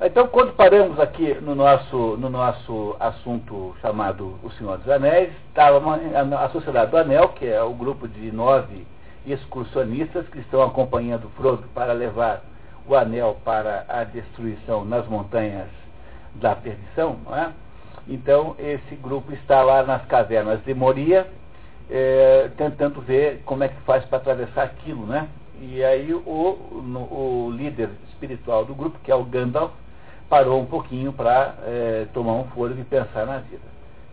Então, quando paramos aqui no nosso, no nosso assunto chamado O Senhor dos Anéis, estava a, Sociedade do Anel, que é o grupo de nove excursionistas que estão acompanhando Frodo para levar o anel para a destruição nas montanhas da perdição. É? Então, esse grupo está lá nas cavernas de Moria, é, tentando ver como é que faz para atravessar aquilo, né? E aí o, no, o líder espiritual do grupo, que é o Gandalf, parou um pouquinho para é, tomar um fôlego e pensar na vida.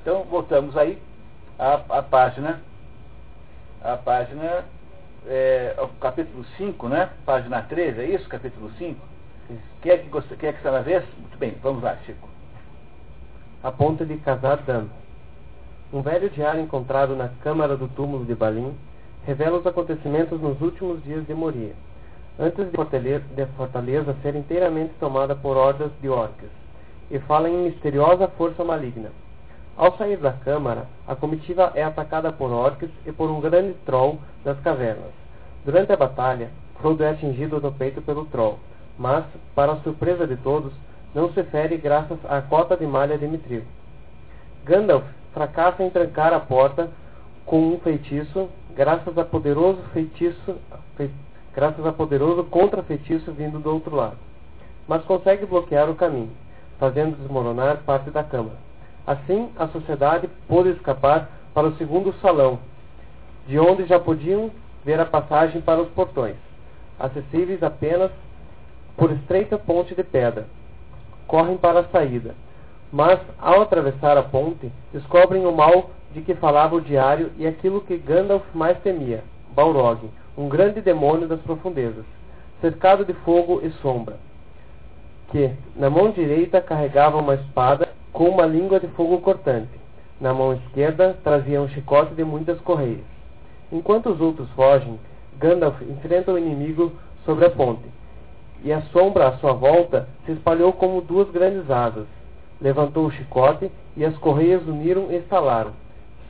Então, voltamos aí à, à página, a página, é, o capítulo 5, né? Página 13, é isso? Capítulo 5? Quem é que, gosta, quem é que está na vez? Muito bem, vamos lá, Chico. A ponto de casar Dando. Um velho diário encontrado na câmara do túmulo de Balim revela os acontecimentos nos últimos dias de Moria antes de Fortaleza ser inteiramente tomada por hordas de orques, e fala em misteriosa força maligna. Ao sair da câmara, a comitiva é atacada por orques e por um grande troll das cavernas. Durante a batalha, Frodo é atingido no peito pelo troll, mas, para a surpresa de todos, não se fere graças à cota de malha de Mithril. Gandalf fracassa em trancar a porta com um feitiço, graças a poderoso feitiço, graças a poderoso contra-feitiço vindo do outro lado. Mas consegue bloquear o caminho, fazendo desmoronar parte da câmara. Assim, a sociedade pôde escapar para o segundo salão, de onde já podiam ver a passagem para os portões, acessíveis apenas por estreita ponte de pedra. Correm para a saída, mas, ao atravessar a ponte, descobrem o mal de que falava o diário e aquilo que Gandalf mais temia, Balrog, um grande demônio das profundezas, cercado de fogo e sombra, que, na mão direita, carregava uma espada com uma língua de fogo cortante. Na mão esquerda, trazia um chicote de muitas correias. Enquanto os outros fogem, Gandalf enfrenta o inimigo sobre a ponte, e a sombra à sua volta se espalhou como duas grandes asas. Levantou o chicote, e as correias uniram e estalaram.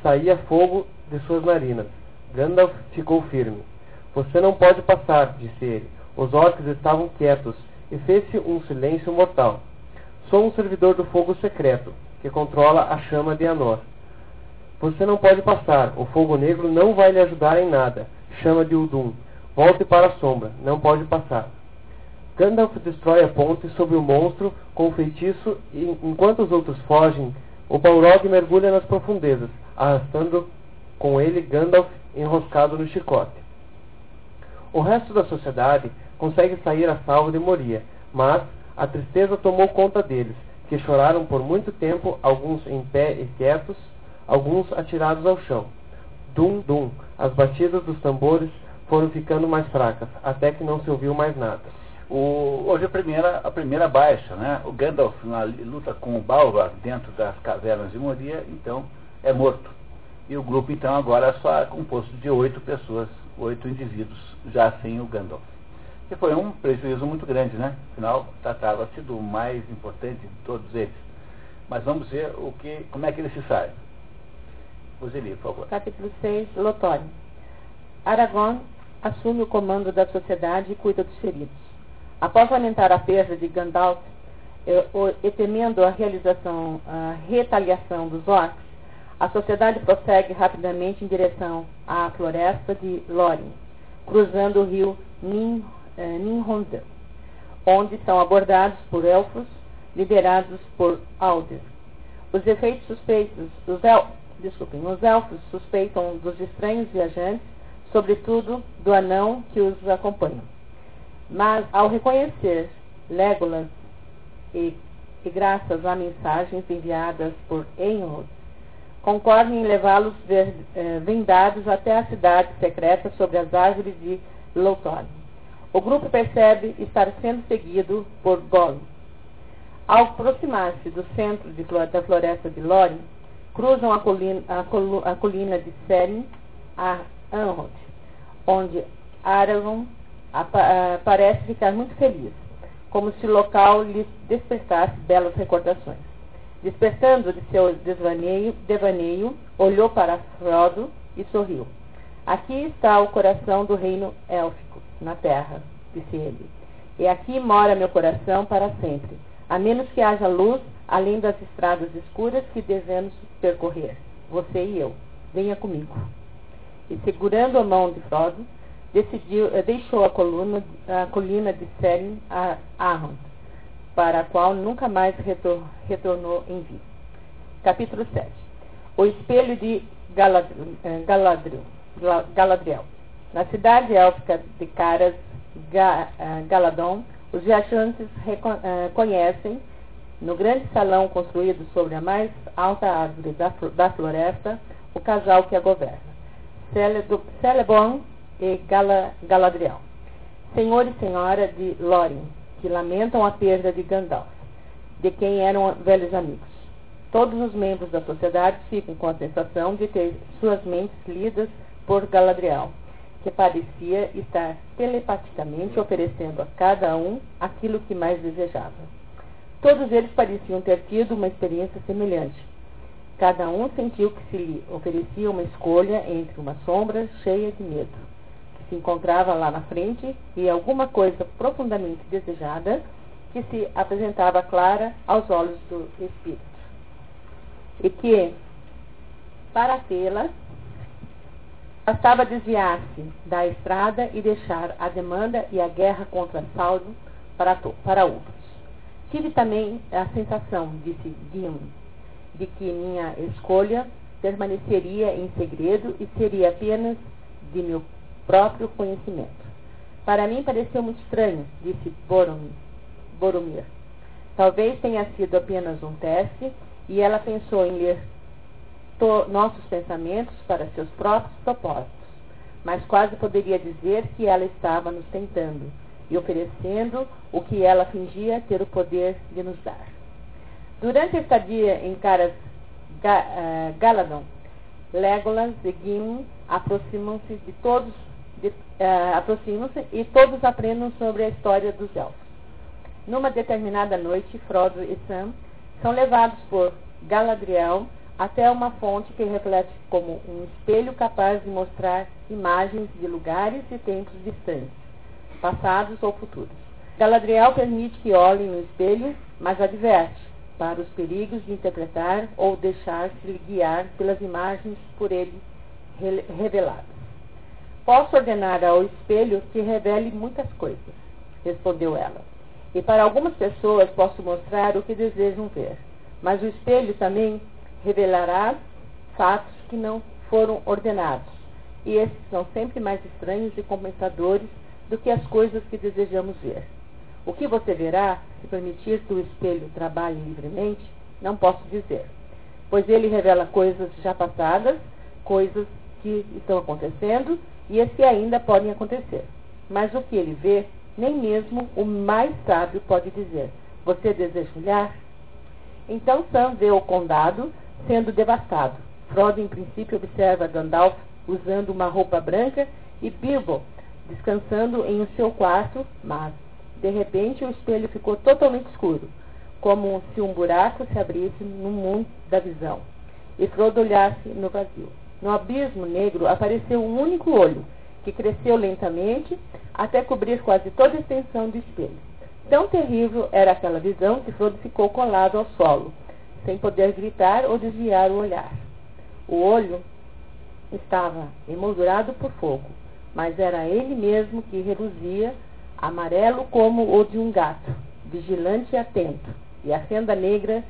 Saía fogo de suas narinas. Gandalf ficou firme. Você não pode passar, disse ele. Os orcs estavam quietos e fez-se um silêncio mortal. Sou um servidor do fogo secreto, que controla a chama de Anor. Você não pode passar, o fogo negro não vai lhe ajudar em nada. Chama de Udum. Volte para a sombra, não pode passar. Gandalf destrói a ponte sobre o monstro com o feitiço e, enquanto os outros fogem, o Balrog mergulha nas profundezas, arrastando com ele Gandalf enroscado no chicote. O resto da sociedade consegue sair a salvo de Moria, mas a tristeza tomou conta deles, que choraram por muito tempo, alguns em pé e quietos, alguns atirados ao chão. Dum, dum, as batidas dos tambores foram ficando mais fracas, até que não se ouviu mais nada. O, hoje a primeira, a primeira baixa, né? O Gandalf na luta com o Balrog dentro das cavernas de Moria, então é morto. E o grupo então agora é só é composto de oito pessoas, oito indivíduos, já sem o Gandalf. Que foi um prejuízo muito grande, né? Afinal, tratava-se do mais importante de todos eles. Mas vamos ver o que, como é que ele se sai. Roseli, por favor. Capítulo 6, Lotório. Aragorn assume o comando da sociedade e cuida dos feridos. Após lamentar a perda de Gandalf e, e temendo a realização, a retaliação dos orcs, a sociedade prossegue rapidamente em direção à floresta de Lórien, cruzando o rio Nin, eh, Ninhondel, onde são abordados por elfos liderados por Alder. Os efeitos suspeitos, os, el, desculpem, os elfos suspeitam dos estranhos viajantes, sobretudo do anão que os acompanha. Mas, ao reconhecer Legolas e, e graças a mensagens enviadas por Enrod, concordam em levá-los eh, vendados até a cidade secreta sobre as árvores de Lothar. O grupo percebe estar sendo seguido por Gollum. Ao aproximar-se do centro de, da floresta de Lórien, cruzam a colina, a, a colina de Serin a Anrod, onde Aragorn parece ficar muito feliz, como se o local lhe despertasse belas recordações. Despertando de seu desvaneio, devaneio, olhou para Frodo e sorriu. Aqui está o coração do reino élfico, na terra, disse ele. E aqui mora meu coração para sempre. a menos que haja luz além das estradas escuras que devemos percorrer, você e eu. Venha comigo. E segurando a mão de Frodo, decidiu, eh, deixou a, coluna, a colina de Seren a Ahand, para a qual nunca mais retor, retornou em vida. Capítulo 7. O espelho de eh, Galadriel. Galadriel. Na cidade élfica de Caras eh, Galadon, os viajantes conhecem, no grande salão construído sobre a mais alta árvore da, da floresta, o casal que a governa, Celeborn e Gala, Galadriel, senhor e senhora de Lórien, que lamentam a perda de Gandalf, de quem eram velhos amigos. Todos os membros da sociedade ficam com a sensação de ter suas mentes lidas por Galadriel, que parecia estar telepaticamente oferecendo a cada um aquilo que mais desejava. Todos eles pareciam ter tido uma experiência semelhante. Cada um sentiu que se lhe oferecia uma escolha entre uma sombra cheia de medo, se encontrava lá na frente, e alguma coisa profundamente desejada que se apresentava clara aos olhos do espírito. E que, para tê-la, Bastava desviar-se da estrada e deixar a demanda e a guerra contra Saulo para, para outros. Tive também a sensação, disse Guillaume, de que minha escolha permaneceria em segredo e seria apenas de meu próprio conhecimento. Para mim pareceu muito estranho, disse Boromir. Talvez tenha sido apenas um teste e ela pensou em ler nossos pensamentos para seus próprios propósitos, mas quase poderia dizer que ela estava nos tentando e oferecendo o que ela fingia ter o poder de nos dar. Durante a estadia em Caras uh, Galadon, Legolas e Gimli aproximam-se de todos, uh, aproximam-se e todos aprendem sobre a história dos elfos. Numa determinada noite, Frodo e Sam são levados por Galadriel até uma fonte que reflete como um espelho capaz de mostrar imagens de lugares e tempos distantes, passados ou futuros. Galadriel permite que olhem no espelho, mas adverte para os perigos de interpretar ou deixar-se guiar pelas imagens por ele reveladas. Posso ordenar ao espelho que revele muitas coisas, respondeu ela. E para algumas pessoas posso mostrar o que desejam ver. Mas o espelho também revelará fatos que não foram ordenados. E esses são sempre mais estranhos e compensadores do que as coisas que desejamos ver. O que você verá, se permitir que o espelho trabalhe livremente, não posso dizer, pois ele revela coisas já passadas, coisas que estão acontecendo e as que ainda podem acontecer. Mas o que ele vê, nem mesmo o mais sábio pode dizer. Você deseja olhar? Então Sam vê o condado sendo devastado. Frodo, em princípio, observa Gandalf usando uma roupa branca e Bilbo descansando em seu quarto, mas, de repente, o espelho ficou totalmente escuro, como se um buraco se abrisse no mundo da visão, e Frodo olhasse no vazio. No abismo negro apareceu um único olho, que cresceu lentamente até cobrir quase toda a extensão do espelho. Tão terrível era aquela visão que Frodo ficou colado ao solo, sem poder gritar ou desviar o olhar. O olho estava emoldurado por fogo, mas era ele mesmo que reluzia, amarelo como o de um gato, vigilante e atento, e a fenda negra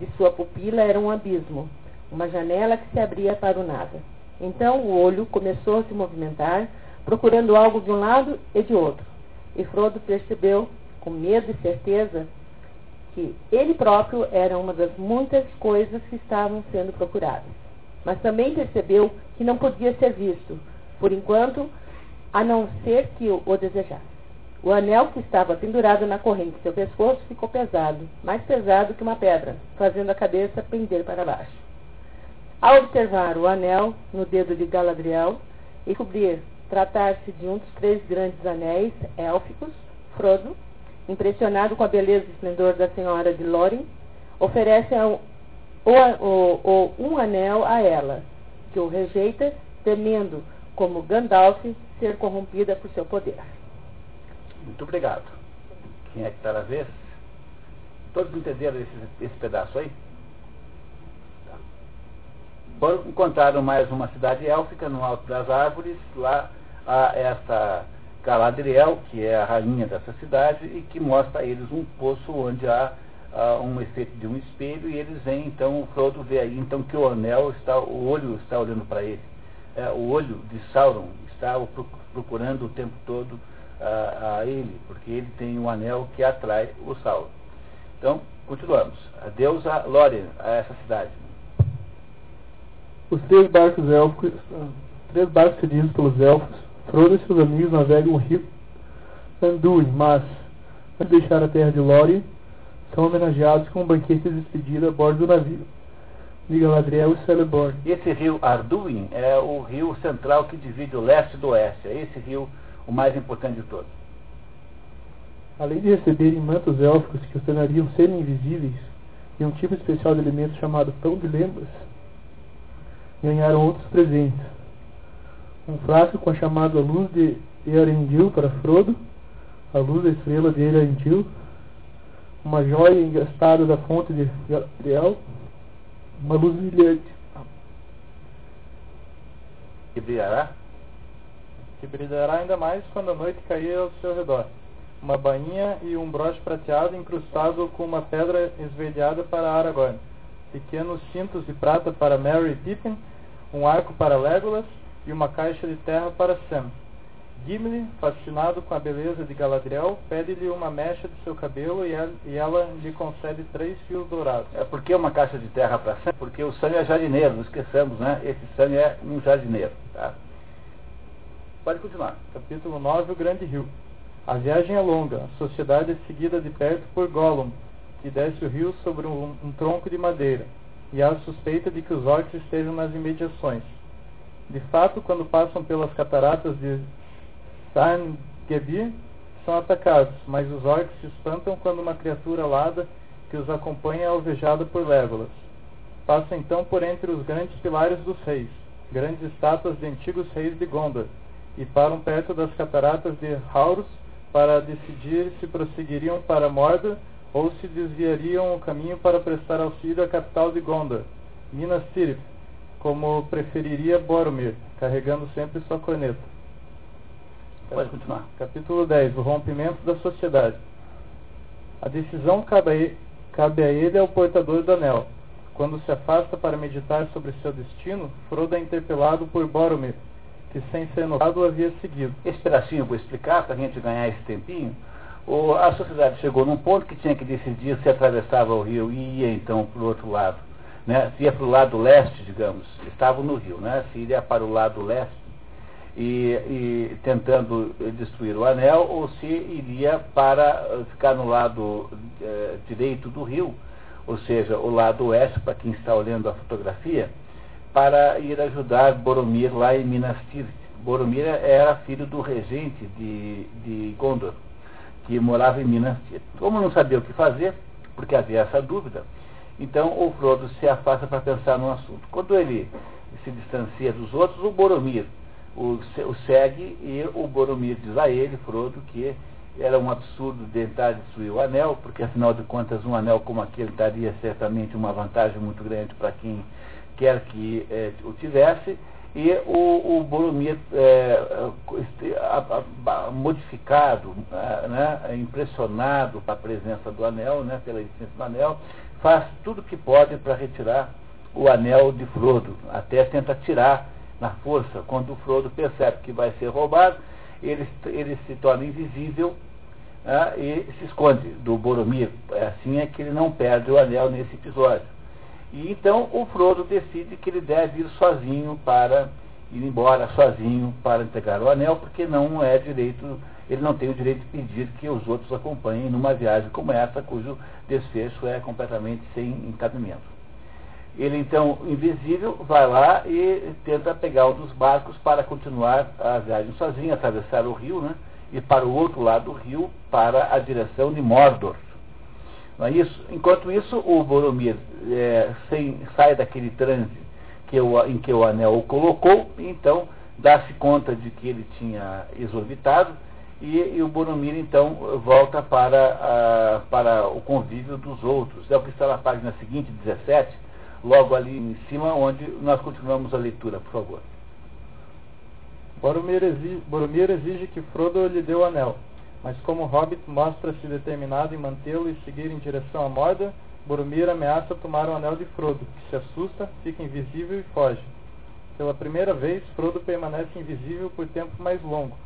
de sua pupila era um abismo, uma janela que se abria para o nada. Então o olho começou a se movimentar, procurando algo de um lado e de outro. E Frodo percebeu, com medo e certeza, que ele próprio era uma das muitas coisas que estavam sendo procuradas. Mas também percebeu que não podia ser visto, por enquanto, a não ser que o, desejasse. O anel que estava pendurado na corrente de seu pescoço ficou pesado, mais pesado que uma pedra, fazendo a cabeça pender para baixo. Ao observar o anel no dedo de Galadriel e descobrir tratar-se de um dos três grandes anéis élficos, Frodo impressionado com a beleza e esplendor da senhora de Lórien, oferece o, o, o, um anel a ela, que o rejeita, temendo, como Gandalf, ser corrompida por seu poder. Muito obrigado. Quem é que está na vez? Todos entenderam esse, esse pedaço aí? Foram, encontraram mais uma cidade élfica no alto das árvores, lá há essa Galadriel, que é a rainha dessa cidade, e que mostra a eles um poço onde há um efeito de um espelho, e eles veem, então, o Frodo vê aí, então, que o anel está, o olho está olhando para ele. É, o olho de Sauron está procurando o tempo todo a ele, porque ele tem um anel que atrai o Sauron. Então, continuamos. A deusa Lórien, a essa cidade. Os três barcos élficos, três barcos cedidos pelos elfos, Frodo e seus amigos navegam o rio Anduin, mas, antes de deixar a terra de Lórien, são homenageados com um banquete de despedida a bordo do navio. De Galadriel e Celeborn. Esse rio Arduin é o rio central que divide o leste do oeste. É esse rio o mais importante de todos. Além de receberem mantos élficos que os tornariam serem invisíveis, e um tipo especial de alimento chamado pão de lembas, ganharam outros presentes. Um frasco com a chamada luz de Earendil para Frodo, a luz da estrela de Earendil, uma joia engastada da fonte de Galadriel, uma luz brilhante. Que brilhará? Que brilhará ainda mais quando a noite cair ao seu redor. Uma bainha e um broche prateado incrustado com uma pedra esverdeada para Aragorn. Pequenos cintos de prata para Merry e Pippin, um arco para Legolas e uma caixa de terra para Sam. Gimli, fascinado com a beleza de Galadriel, pede-lhe uma mecha de seu cabelo e ela, e ela lhe concede três fios dourados. É porque uma caixa de terra para Sam? Porque o Sam é jardineiro, não esqueçamos, né? Esse Sam é um jardineiro, tá? Pode continuar. Capítulo 9, o Grande Rio. A viagem é longa, a sociedade é seguida de perto por Gollum, que desce o rio sobre um, um tronco de madeira, e há suspeita de que os orcs estejam nas imediações. De fato, quando passam pelas cataratas de Sarngebir são atacados, mas os orcs se espantam quando uma criatura alada que os acompanha é alvejada por Legolas. Passa então por entre os grandes pilares dos reis, grandes estátuas de antigos reis de Gondor, e param perto das cataratas de Haurus para decidir se prosseguiriam para Mordor ou se desviariam o caminho para prestar auxílio à capital de Gondor, Minas Tirith, como preferiria Boromir, carregando sempre sua corneta. Pode continuar. Capítulo 10. O rompimento da sociedade. A decisão cabe a, ele, cabe a ele ao portador do anel. Quando se afasta para meditar sobre seu destino, Frodo é interpelado por Boromir, que sem ser notado o havia seguido. Esse pedacinho eu vou explicar para a gente ganhar esse tempinho. O, a sociedade chegou num ponto que tinha que decidir se atravessava o rio e ia então para o outro lado. Né? Se ia para o lado leste, digamos, estavam no rio, né? se iria para o lado leste e, e, tentando destruir o anel, ou se iria para ficar no lado eh, direito do rio, ou seja, o lado oeste, para quem está olhando a fotografia, para ir ajudar Boromir lá em Minas Tirith. Boromir era filho do regente de, de Gondor, que morava em Minas. Como não sabia o que fazer, porque havia essa dúvida, então o Frodo se afasta para pensar no assunto. Quando ele se distancia dos outros, o Boromir o, o segue e o Boromir diz a ele, Frodo, que era um absurdo tentar destruir o anel, porque afinal de contas um anel como aquele daria certamente uma vantagem muito grande para quem quer que é, o tivesse, e o, o Boromir é, modificado, né, impressionado com a presença do anel, né, pela existência do anel, faz tudo o que pode para retirar o anel de Frodo, até tenta tirar na força. Quando o Frodo percebe que vai ser roubado, ele, ele se torna invisível né, e se esconde do Boromir. É assim é que ele não perde o anel nesse episódio. E então o Frodo decide que ele deve ir sozinho para ir embora sozinho para entregar o anel, porque não é direito, ele não tem o direito de pedir que os outros acompanhem numa viagem como essa, cujo desfecho é completamente sem encabimento. Ele então, invisível, vai lá e tenta pegar um dos barcos para continuar a viagem sozinho, atravessar o rio, né? E para o outro lado do rio, para a direção de Mordor. Não é isso? Enquanto isso, o Boromir é, sem, sai daquele transe que em que o anel o colocou, e então dá-se conta de que ele tinha exorbitado e, e o Boromir então volta para, a, para o convívio dos outros. É o que está na página seguinte, 17, logo ali em cima, onde nós continuamos a leitura, por favor. Boromir exige, Boromir exige que Frodo lhe dê o anel, mas como Hobbit mostra-se determinado em mantê-lo e seguir em direção a Mordor, Boromir ameaça tomar o anel de Frodo, que se assusta, fica invisível e foge. Pela primeira vez, Frodo permanece invisível por tempo mais longo,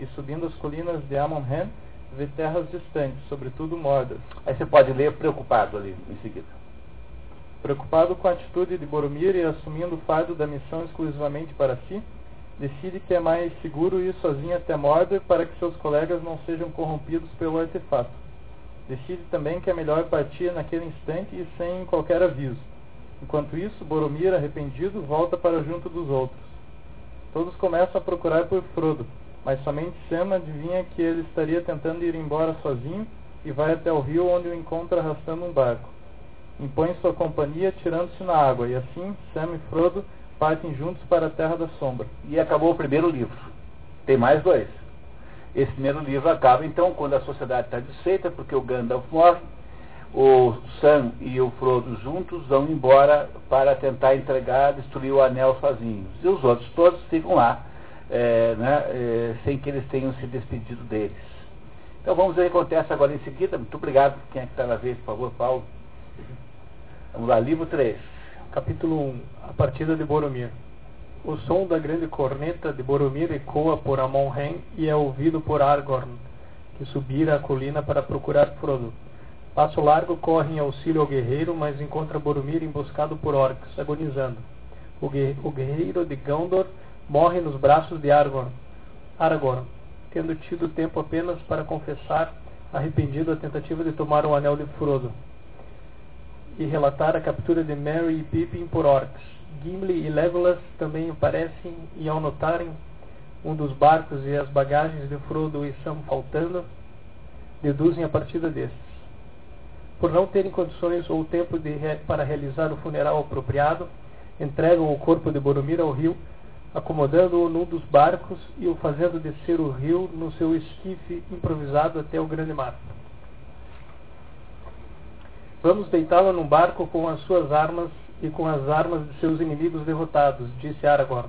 e subindo as colinas de Amon-Hen, vê terras distantes, sobretudo Mordor. Aí você pode ler preocupado ali em seguida. Preocupado com a atitude de Boromir e assumindo o fardo da missão exclusivamente para si, decide que é mais seguro ir sozinho até Mordor para que seus colegas não sejam corrompidos pelo artefato. Decide também que é melhor partir naquele instante e sem qualquer aviso. Enquanto isso, Boromir, arrependido, volta para junto dos outros. Todos começam a procurar por Frodo, mas somente Sam adivinha que ele estaria tentando ir embora sozinho e vai até o rio onde o encontra arrastando um barco. Impõe sua companhia tirando-se na água, e assim Sam e Frodo partem juntos para a Terra da Sombra. E acabou o primeiro livro. Tem mais dois. Esse primeiro livro acaba então quando a sociedade está desfeita, porque o Gandalf morre, o Sam e o Frodo juntos vão embora para tentar entregar, destruir o anel sozinhos. E os outros todos ficam lá é, né, é, sem que eles tenham se despedido deles. Então vamos ver o que acontece agora em seguida. Muito obrigado. Quem é que está na vez, por favor, Paulo? Vamos lá, livro 3. Capítulo 1 A partida de Boromir O som da grande corneta de Boromir ecoa por Amon-Hen e é ouvido por Aragorn, que subira a colina para procurar Frodo. Passo largo corre em auxílio ao guerreiro, mas encontra Boromir emboscado por orcs, agonizando. O, guerreiro de Gondor morre nos braços de Aragorn, Aragorn, tendo tido tempo apenas para confessar, arrependido a tentativa de tomar o anel de Frodo e relatar a captura de Merry e Pippin por orcs. Gimli e Legolas também aparecem e ao notarem um dos barcos e as bagagens de Frodo e Sam faltando, deduzem a partida destes. Por não terem condições ou tempo de, para realizar o funeral apropriado, entregam o corpo de Boromir ao rio acomodando-o num dos barcos e o fazendo descer o rio no seu esquife improvisado até o grande mar. Vamos deitá-lo num barco com as suas armas e com as armas de seus inimigos derrotados, disse Aragorn.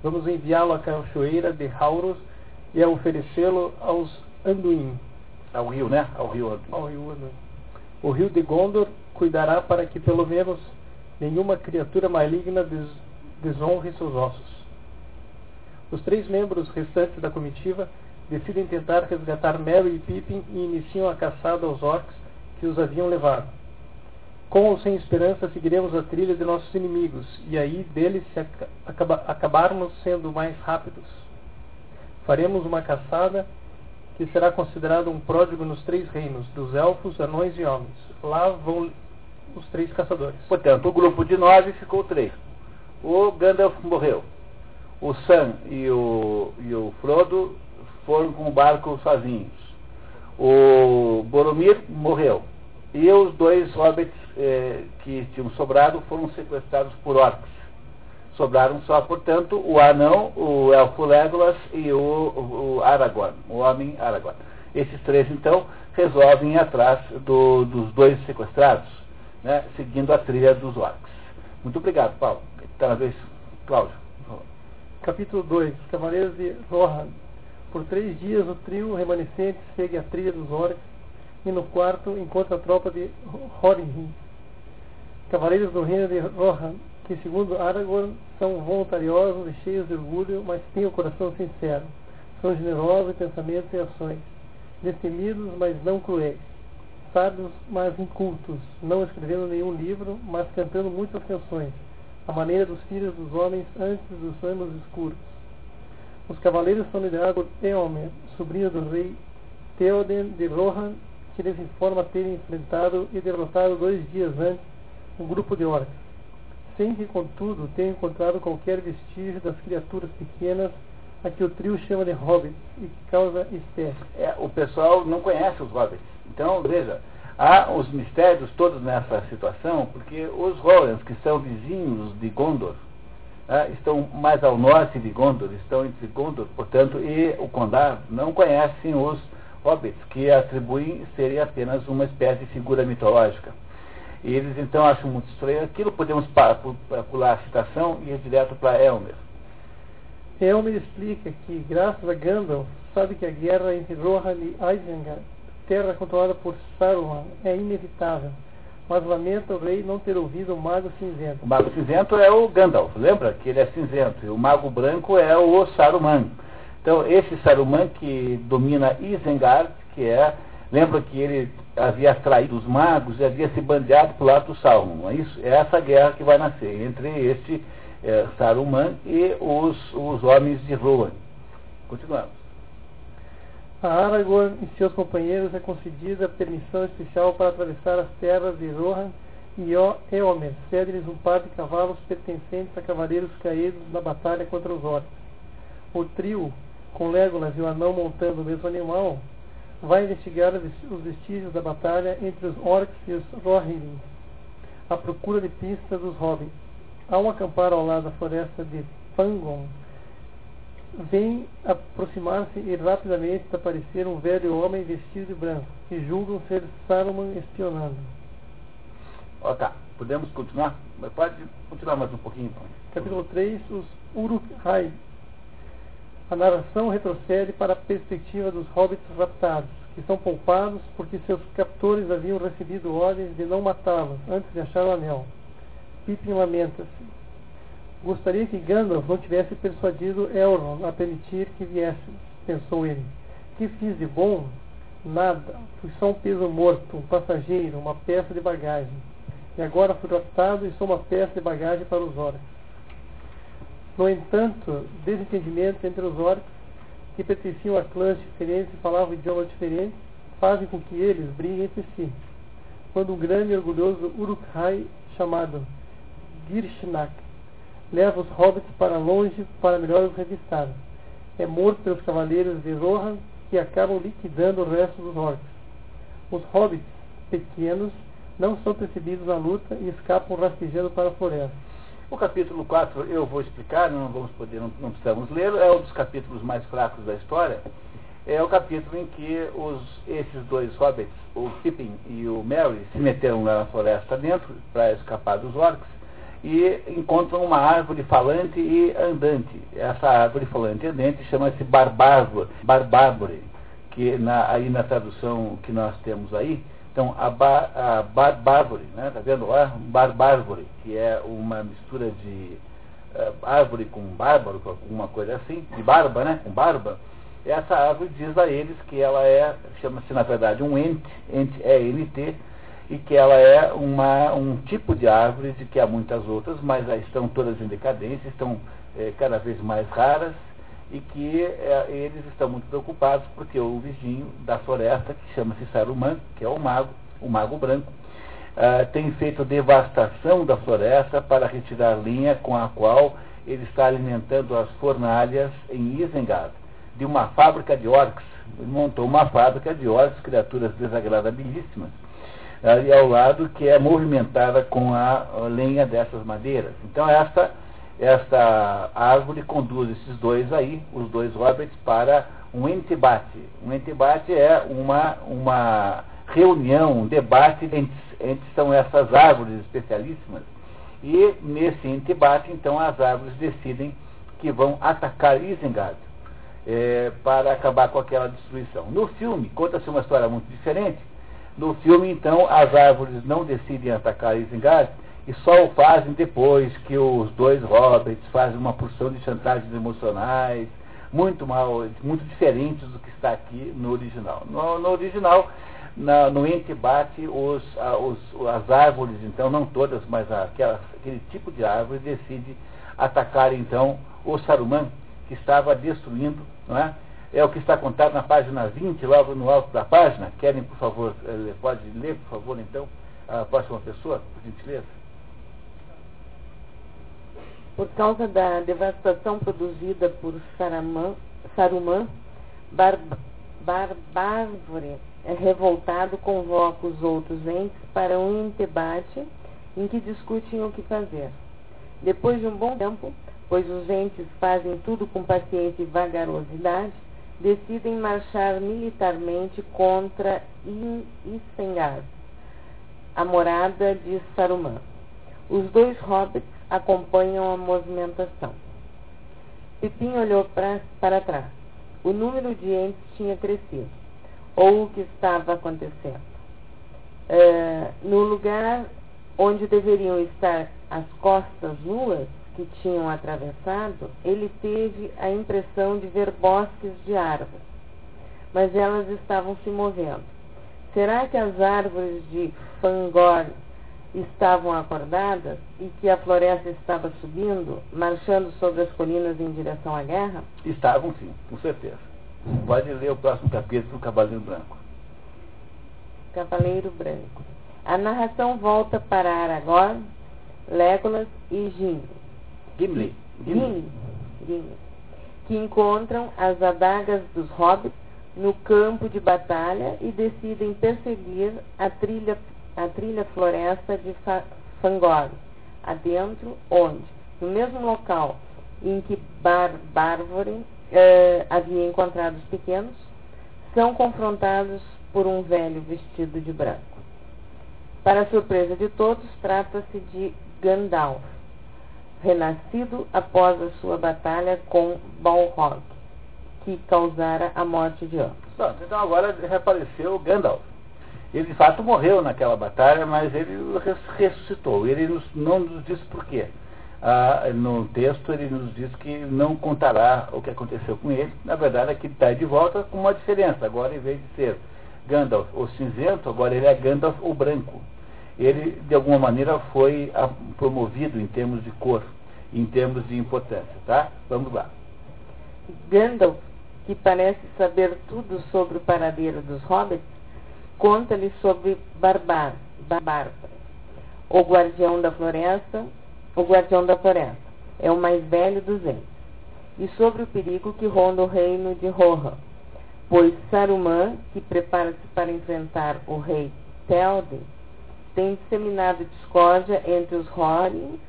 Vamos enviá-lo à cachoeira de Hauros e a oferecê-lo aos Anduin. Ao rio, né? Ao rio Anduin. Ao rio Anduin. O rio de Gondor cuidará para que pelo menos nenhuma criatura maligna des desonre seus ossos. Os três membros restantes da comitiva decidem tentar resgatar Merry e Pippin e iniciam a caçada aos orcs que os haviam levado. Com ou sem esperança, seguiremos a trilha de nossos inimigos, e aí deles se acaba acabarmos sendo mais rápidos. Faremos uma caçada que será considerada um pródigo nos três reinos, dos elfos, anões e homens. Lá vão os três caçadores. Portanto, o grupo de nove ficou três. O Gandalf morreu o Sam e o, e o Frodo foram com o barco sozinhos. O Boromir morreu. E os dois hobbits eh, que tinham sobrado foram sequestrados por orcs. Sobraram só, portanto, o anão, o elfo Legolas e o, o, Aragorn, o homem Aragorn. Esses três, então, resolvem ir atrás do, dos dois sequestrados, né, seguindo a trilha dos orcs. Muito obrigado, Paulo. Está vez, Cláudio. Capítulo 2 Cavaleiros de Rohan Por três dias o trio remanescente segue a trilha dos orcs e no quarto encontra a tropa de Horin. Cavaleiros do reino de Rohan, que segundo Aragorn são voluntariosos e cheios de orgulho, mas têm o coração sincero. São generosos em pensamentos e ações, destemidos, mas não cruéis. Sábios, mas incultos, não escrevendo nenhum livro, mas cantando muitas canções a maneira dos filhos dos homens antes dos anos escuros. Os cavaleiros são liderados por Eomer, sobrinho do rei Theoden de Rohan, que lhes informa terem enfrentado e derrotado dois dias antes um grupo de orcs, sem que, contudo, tenham encontrado qualquer vestígio das criaturas pequenas a que o trio chama de hobbits e que causa espécie. É, o pessoal não conhece os hobbits. Então, veja, há os mistérios todos nessa situação, porque os Rollins, que são vizinhos de Gondor, ah, estão mais ao norte de Gondor, estão entre Gondor, portanto, e o Condado não conhecem os hobbits, que atribuem serem apenas uma espécie de figura mitológica. E eles então acham muito estranho aquilo, podemos pular a citação e ir direto para Elmer. Elmer explica que, graças a Gandalf, sabe que a guerra entre Rohan e Isengard, terra controlada por Saruman, é inevitável mas lamenta o rei não ter ouvido o Mago Cinzento. O Mago Cinzento é o Gandalf, lembra que ele é cinzento, e o Mago Branco é o Saruman. Então, esse Saruman que domina Isengard, que é, lembra que ele havia atraído os magos e havia se bandeado para o lado do Sauron, é isso? É essa guerra que vai nascer entre este é, Saruman e os, os homens de Rohan. Continuamos. A Aragorn e seus companheiros é concedida permissão especial para atravessar as terras de Rohan e Eomer, cede-lhes um par de cavalos pertencentes a cavaleiros caídos na batalha contra os orcs. O trio, com Legolas e o anão montando o mesmo animal, vai investigar os vestígios da batalha entre os orcs e os Rohirrim, à procura de pistas dos hobbits. Ao acampar ao lado da floresta de Pangon, vem aproximar-se e rapidamente aparecer um velho homem vestido de branco, que julgam ser Saruman espionando. Ó, tá, podemos continuar? Mas pode continuar mais um pouquinho então. Capítulo 3, os Uruk-hai. A narração retrocede para a perspectiva dos hobbits raptados, que são poupados porque seus captores haviam recebido ordens de não matá-los antes de achar o anel. Pippin lamenta-se. Gostaria que Gandalf não tivesse persuadido Elrond a permitir que viéssemos, pensou ele. Que fiz de bom? Nada. Fui só um peso morto, um passageiro, uma peça de bagagem. E agora fui raptado e sou uma peça de bagagem para os orcs. No entanto, desentendimentos entre os orcs, que pertenciam a clãs diferentes e falavam idiomas diferentes, fazem com que eles briguem entre si. Quando um grande e orgulhoso Uruk-hai chamado Girshnak leva os hobbits para longe para melhor os revistar. É morto pelos cavaleiros de Rohan que acabam liquidando o resto dos orcs. Os hobbits pequenos não são percebidos na luta e escapam rastejando para a floresta. O capítulo 4 eu vou explicar, não vamos poder, não, não precisamos ler, é um dos capítulos mais fracos da história. É o capítulo em que os, esses dois hobbits, o Pippin e o Merry, se meteram na floresta dentro para escapar dos orcs e encontram uma árvore falante e andante. Essa árvore falante e andante chama-se barbárvore, barbárvore, que na, aí na tradução que nós temos aí, então a, bar, a né, tá vendo lá? Barbárvore, que é uma mistura de uh, árvore com bárbaro, alguma coisa assim, de barba, né, com barba. Essa árvore diz a eles que ela é, chama-se na verdade um ente, ente é NT, e que ela é uma, um tipo de árvore de que há muitas outras, mas estão todas em decadência, estão é, cada vez mais raras e que é, eles estão muito preocupados porque o vizinho da floresta, que chama-se Saruman, que é o mago, o mago branco, é, tem feito devastação da floresta para retirar linha com a qual ele está alimentando as fornalhas em Isengard, de uma fábrica de orcs. Ele montou uma fábrica de orcs, criaturas desagradabilíssimas, ali ao lado, que é movimentada com a lenha dessas madeiras. Então esta, esta árvore conduz esses dois aí, os dois hobbits, para um entebate. Um entebate é uma, uma reunião, um debate entre, entre são essas árvores especialíssimas. E nesse entebate, então, as árvores decidem que vão atacar Isengard é, para acabar com aquela destruição. No filme, conta-se uma história muito diferente no filme, então, as árvores não decidem atacar Isengard e só o fazem depois que os dois hobbits fazem uma porção de chantagens emocionais, muito mal, muito diferentes do que está aqui no original. No, no original, na, no entebate, os, os, as árvores, então, não todas, mas aquele tipo de árvore decide atacar, então, o Saruman, que estava destruindo não é, é o que está contado na página 20, logo no alto da página. Querem, por favor, eh, pode ler, por favor, então, a próxima pessoa, por gentileza? Por causa da devastação produzida por Saruman, Bar, é revoltado, convoca os outros entes para um debate em que discutem o que fazer. Depois de um bom tempo, pois os entes fazem tudo com paciência e vagarosidade, decidem marchar militarmente contra Isengard, a morada de Saruman. Os dois hobbits acompanham a movimentação. Pipim olhou pra, para trás. O número de entes tinha crescido, ou o que estava acontecendo. É, no lugar onde deveriam estar as costas nuas que tinham atravessado, ele teve a impressão de ver bosques de árvores, mas elas estavam se movendo. Será que as árvores de Fangor estavam acordadas e que a floresta estava subindo, marchando sobre as colinas em direção à guerra? Estavam sim, com certeza. Pode ler o próximo capítulo do Cavaleiro Branco. Cavaleiro Branco. A narração volta para Aragorn, Legolas e Gimli. Gimli. Gimli. Gimli. Que encontram as adagas dos hobbits no campo de batalha e decidem perseguir a trilha, a trilha floresta de Fangor, adentro, onde, no mesmo local em que Bar Bárvore eh, havia encontrado os pequenos, são confrontados por um velho vestido de branco. Para surpresa de todos, trata-se de Gandalf, renascido após a sua batalha com Balrog, que causara a morte de ambos. Então agora reapareceu Gandalf. Ele de fato morreu naquela batalha, mas ele ressuscitou. Ele nos, não nos diz por quê. Ah, no texto ele nos diz que não contará o que aconteceu com ele. Na verdade, aqui ele está de volta com uma diferença. Agora, em vez de ser Gandalf o cinzento, agora ele é Gandalf o branco. Ele, de alguma maneira, foi ah, promovido em termos de cor, em termos de importância. Tá? Vamos lá. Gandalf, que parece saber tudo sobre o paradeiro dos hobbits, conta-lhe sobre Barbar, Bárbara, o guardião da floresta, o guardião da floresta. É o mais velho dos entes. E sobre o perigo que ronda o reino de Rohan, pois Saruman, que prepara-se para enfrentar o rei Telde, tem disseminado discórdia entre os Horins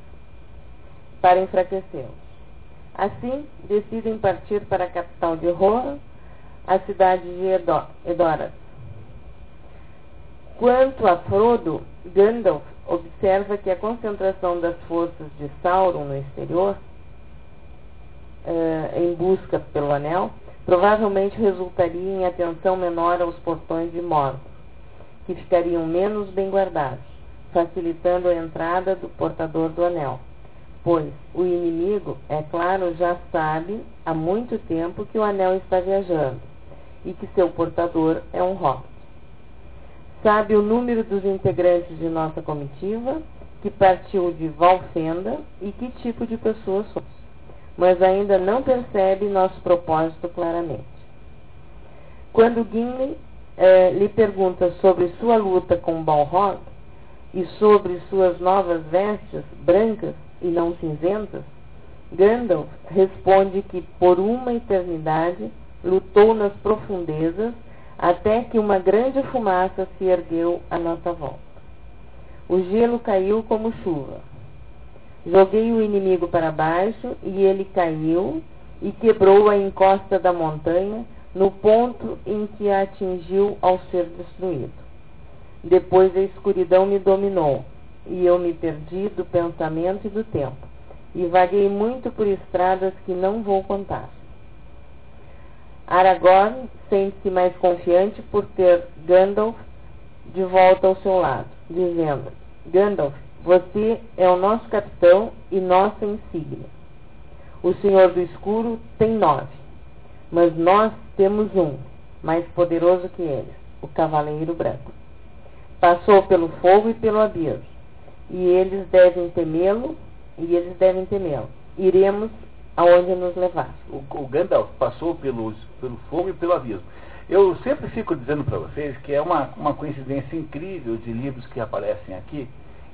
para enfraquecê-los. Assim, decidem partir para a capital de Rohan, a cidade de Edoras. Quanto a Frodo, Gandalf observa que a concentração das forças de Sauron no exterior, eh, em busca pelo anel, provavelmente resultaria em atenção menor aos portões de Mordor, que ficariam menos bem guardados, facilitando a entrada do portador do anel. Pois o inimigo, é claro, já sabe há muito tempo que o anel está viajando e que seu portador é um hobbit sabe o número dos integrantes de nossa comitiva, que partiu de Valfenda e que tipo de pessoas somos, mas ainda não percebe nosso propósito claramente. Quando Gimli eh, lhe pergunta sobre sua luta com Balrog e sobre suas novas vestes brancas e não cinzentas, Gandalf responde que por uma eternidade lutou nas profundezas até que uma grande fumaça se ergueu à nossa volta. O gelo caiu como chuva. Joguei o inimigo para baixo e ele caiu e quebrou a encosta da montanha no ponto em que a atingiu ao ser destruído. Depois a escuridão me dominou e eu me perdi do pensamento e do tempo e vaguei muito por estradas que não vou contar. Aragorn sente-se mais confiante por ter Gandalf de volta ao seu lado, dizendo: Gandalf, você é o nosso capitão e nossa insígnia. O Senhor do Escuro tem nove, mas nós temos um, mais poderoso que eles, o Cavaleiro Branco. Passou pelo fogo e pelo abismo, e eles devem temê-lo, e eles devem temê-lo. Iremos aonde nos levar. O, o Gandalf passou pelo, pelo fogo e pelo abismo. Eu sempre fico dizendo para vocês que é uma, uma coincidência incrível de livros que aparecem aqui,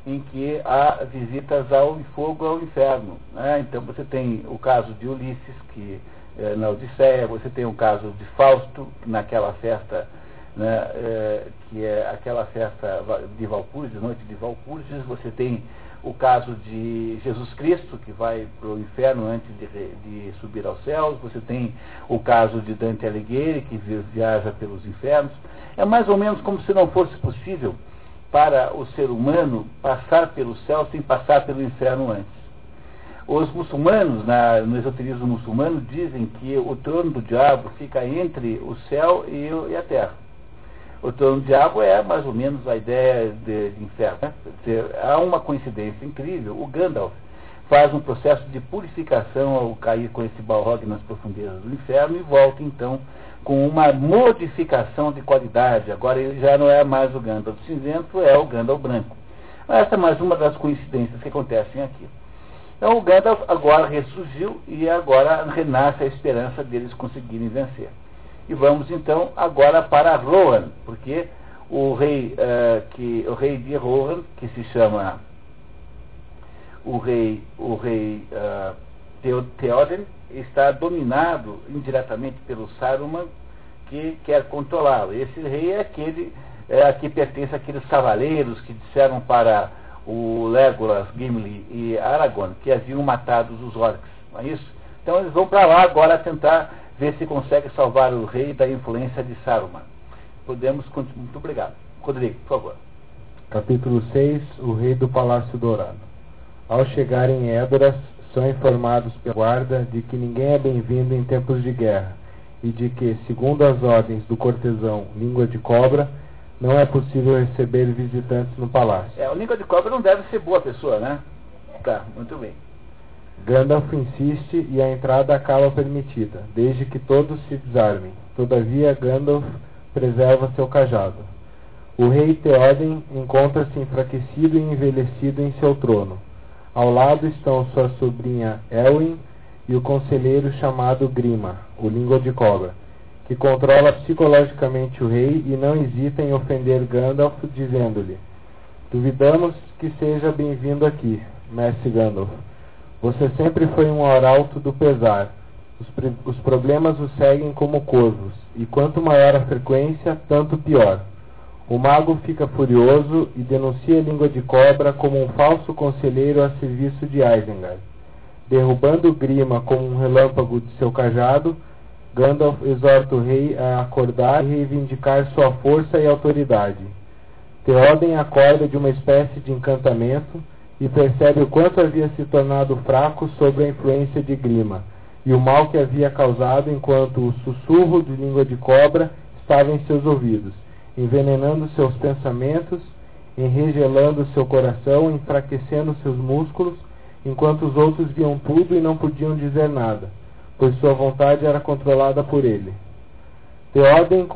em que há visitas ao fogo ao inferno. Né? Então você tem o caso de Ulisses, que é, na Odisseia, você tem o caso de Fausto, naquela festa né, é, que é aquela festa de Valpurgis, noite de Valpurgis, você tem o caso de Jesus Cristo, que vai para o inferno antes de, de, subir aos céus, você tem o caso de Dante Alighieri, que viaja pelos infernos. É mais ou menos como se não fosse possível para o ser humano passar pelo céu sem passar pelo inferno antes. Os muçulmanos, na, no esoterismo muçulmano, dizem que o trono do diabo fica entre o céu e, e a terra. O trono do diabo é mais ou menos a ideia de, de inferno. Né? Há uma coincidência incrível. O Gandalf faz um processo de purificação ao cair com esse balrog nas profundezas do inferno e volta então com uma modificação de qualidade. Agora ele já não é mais o Gandalf cinzento, é o Gandalf branco. Essa é mais uma das coincidências que acontecem aqui. Então o Gandalf agora ressurgiu e agora renasce a esperança deles conseguirem vencer. E vamos então agora para Rohan, porque o rei, uh, que, o rei de Rohan, que se chama o rei, o rei uh, Theoden, está dominado indiretamente pelo Saruman, que quer controlá-lo. Esse rei é aquele é, a que pertence àqueles cavaleiros que disseram para o Legolas, Gimli e Aragorn que haviam matado os orcs. Não é isso? Então eles vão para lá agora tentar ver se consegue salvar o rei da influência de Saruman. Podemos continuar. Muito obrigado. Rodrigo, por favor. Capítulo 6 O Rei do Palácio Dourado. Ao chegar em Édoras, são informados pela guarda de que ninguém é bem-vindo em tempos de guerra e de que, segundo as ordens do cortesão Língua de Cobra, não é possível receber visitantes no palácio. É, o Língua de Cobra não deve ser boa pessoa, né? Tá, muito bem. Gandalf insiste e a entrada acaba permitida, desde que todos se desarmem. Todavia, Gandalf preserva seu cajado. O rei Theoden encontra-se enfraquecido e envelhecido em seu trono. Ao lado estão sua sobrinha Elwin e o conselheiro chamado Grima, o língua de cobra, que controla psicologicamente o rei e não hesita em ofender Gandalf, dizendo-lhe: Duvidamos que seja bem-vindo aqui, mestre Gandalf você sempre foi um arauto do pesar. Os, os problemas o seguem como corvos, e quanto maior a frequência, tanto pior. O mago fica furioso e denuncia a língua de cobra como um falso conselheiro a serviço de Isengard. Derrubando Grima como um relâmpago de seu cajado, Gandalf exorta o rei a acordar e reivindicar sua força e autoridade. Theoden acorda de uma espécie de encantamento e percebe o quanto havia se tornado fraco sob a influência de Grima, e o mal que havia causado enquanto o sussurro de língua de cobra estava em seus ouvidos, envenenando seus pensamentos, enregelando seu coração, enfraquecendo seus músculos, enquanto os outros viam tudo e não podiam dizer nada, pois sua vontade era controlada por ele. Theoden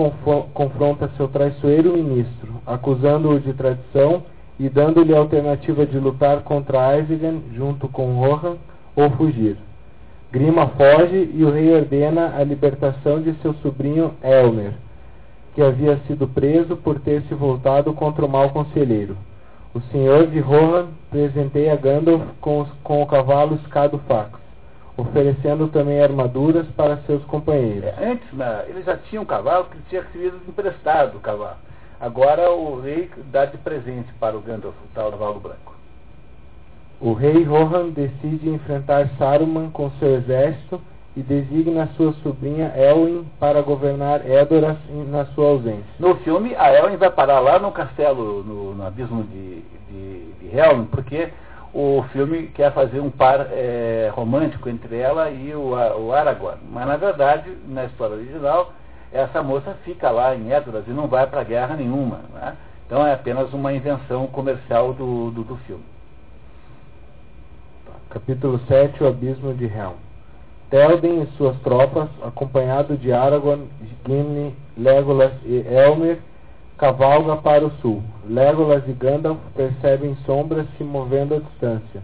confronta seu traiçoeiro ministro, acusando-o de traição e dando-lhe a alternativa de lutar contra Isengard junto com Rohan ou fugir. Grima foge e o rei ordena a libertação de seu sobrinho Elmer, que havia sido preso por ter se voltado contra o mau conselheiro. O senhor de Rohan presenteia Gandalf com, com o cavalo Fax, oferecendo também armaduras para seus companheiros. É, antes, né, ele já tinha um cavalo que tinha sido emprestado o cavalo. Agora o rei dá de presente para o Gandalf, o tal cavalo branco. O rei Rohan decide enfrentar Saruman com seu exército e designa sua sobrinha Elwin para governar Edoras na sua ausência. No filme, a Elwin vai parar lá no castelo, no, no abismo de, de, de Helm, porque o filme quer fazer um par é, romântico entre ela e o, o Aragorn. Mas, na verdade, na história original, essa moça fica lá em Édoras e não vai para guerra nenhuma. Né? Então é apenas uma invenção comercial do, do, do filme. Capítulo 7 O Abismo de Helm Théoden e suas tropas, acompanhado de Aragorn, Gimli, Legolas e Elmer, cavalga para o sul. Legolas e Gandalf percebem sombras se movendo à distância,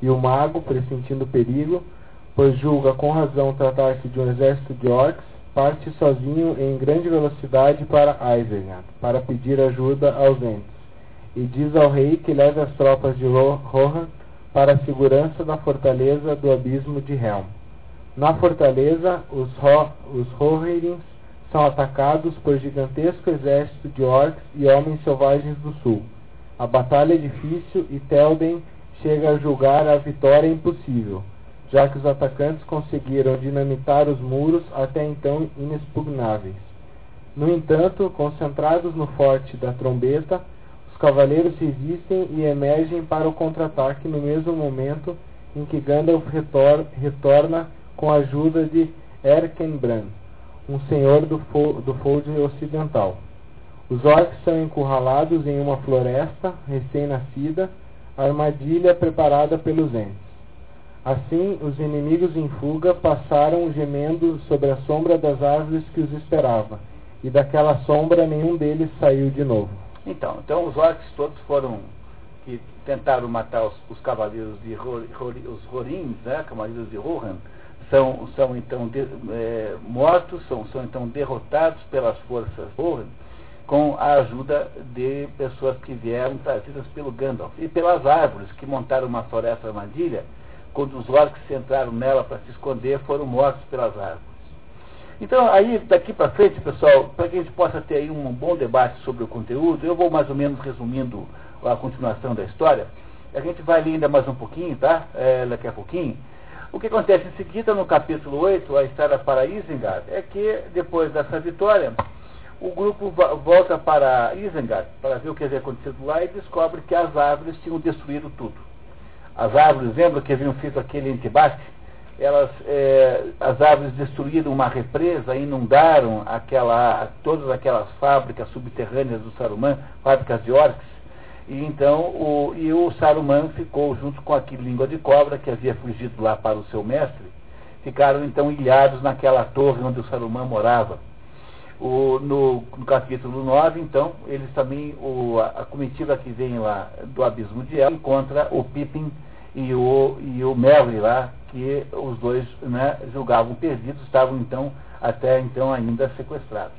e o mago, pressentindo perigo, pois julga com razão tratar-se de um exército de orcs, parte sozinho em grande velocidade para Isengard, para pedir ajuda aos entes, e diz ao rei que leve as tropas de Rohan para a segurança da fortaleza do abismo de Helm. Na fortaleza, os, Ro os Rohirrim são atacados por gigantesco exército de orcs e homens selvagens do sul. A batalha é difícil e Telden chega a julgar a vitória impossível, já que os atacantes conseguiram dinamitar os muros até então inexpugnáveis. No entanto, concentrados no forte da trombeta, os cavaleiros resistem e emergem para o contra-ataque no mesmo momento em que Gandalf retor retorna com a ajuda de Erkenbrand, um senhor do, Fo do Fold Ocidental. Os orcs são encurralados em uma floresta recém-nascida, armadilha preparada pelos Ents. Assim, os inimigos em fuga passaram gemendo sobre a sombra das árvores que os esperava, e daquela sombra nenhum deles saiu de novo. Então, então os orcs todos foram que tentaram matar os, os cavaleiros de Ror, os né, cavaleiros de Rohan, são, são então de, é, mortos, são, são então derrotados pelas forças Rohan, com a ajuda de pessoas que vieram trazidas pelo Gandalf e pelas árvores que montaram uma floresta armadilha, quando os orcs entraram nela para se esconder, foram mortos pelas árvores. Então, aí, daqui para frente, pessoal, para que a gente possa ter aí um bom debate sobre o conteúdo, eu vou mais ou menos resumindo a continuação da história. A gente vai ler ainda mais um pouquinho, tá? É, daqui a pouquinho. O que acontece em seguida, no capítulo 8, a estrada para Isengard, é que depois dessa vitória, o grupo volta para Isengard para ver o que havia acontecido lá e descobre que as árvores tinham destruído tudo. As árvores, lembra que haviam feito aquele embate? Elas, é, as árvores destruíram uma represa, inundaram aquela, todas aquelas fábricas subterrâneas do Saruman, fábricas de orcs, e então o, e o Saruman ficou junto com aquele língua de cobra que havia fugido lá para o seu mestre, ficaram então ilhados naquela torre onde o Saruman morava. O, no, no, capítulo 9, então, eles também, o, a, comitiva que vem lá do abismo de El encontra o Pippin e o, e o Merry lá, que os dois né, julgavam perdidos, estavam então, até então ainda sequestrados.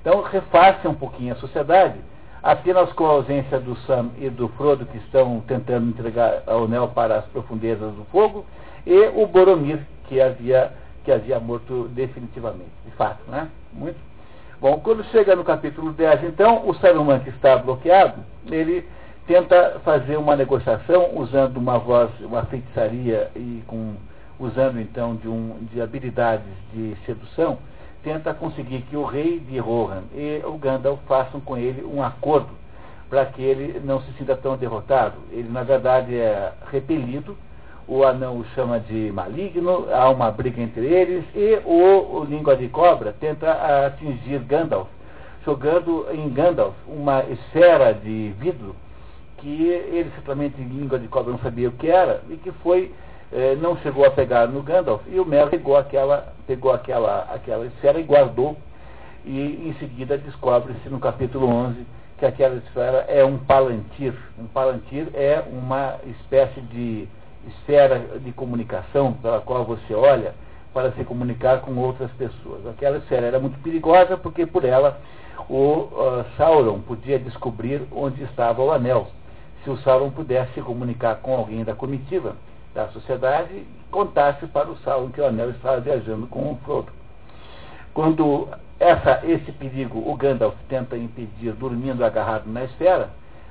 Então, reface um pouquinho a sociedade, apenas com a ausência do Sam e do Frodo, que estão tentando entregar o anel para as profundezas do fogo, e o Boromir, que havia, que havia morto definitivamente, de fato, né? Muito. Bom, quando chega no capítulo 10, então, o Saruman que está bloqueado, ele tenta fazer uma negociação usando uma voz, uma feitiçaria e com, usando então de, um, de habilidades de sedução, tenta conseguir que o rei de Rohan e o Gandalf façam com ele um acordo para que ele não se sinta tão derrotado. Ele, na verdade, é repelido, o anão o chama de maligno, há uma briga entre eles, e o, o língua de cobra tenta atingir Gandalf, jogando em Gandalf uma esfera de vidro que ele em língua de cobra não sabia o que era e que foi eh, não chegou a pegar no Gandalf. E o Merry pegou aquela pegou aquela aquela esfera e guardou e em seguida descobre-se no capítulo 11 que aquela esfera é um palantir. Um palantir é uma espécie de esfera de comunicação pela qual você olha para se comunicar com outras pessoas aquela esfera era muito perigosa porque por ela o uh, Sauron podia descobrir onde estava o anel se o Sauron pudesse se comunicar com alguém da comitiva da sociedade, contasse para o Sauron que o anel estava viajando com o Frodo. Quando essa, esse perigo o Gandalf tenta impedir dormindo agarrado na esfera,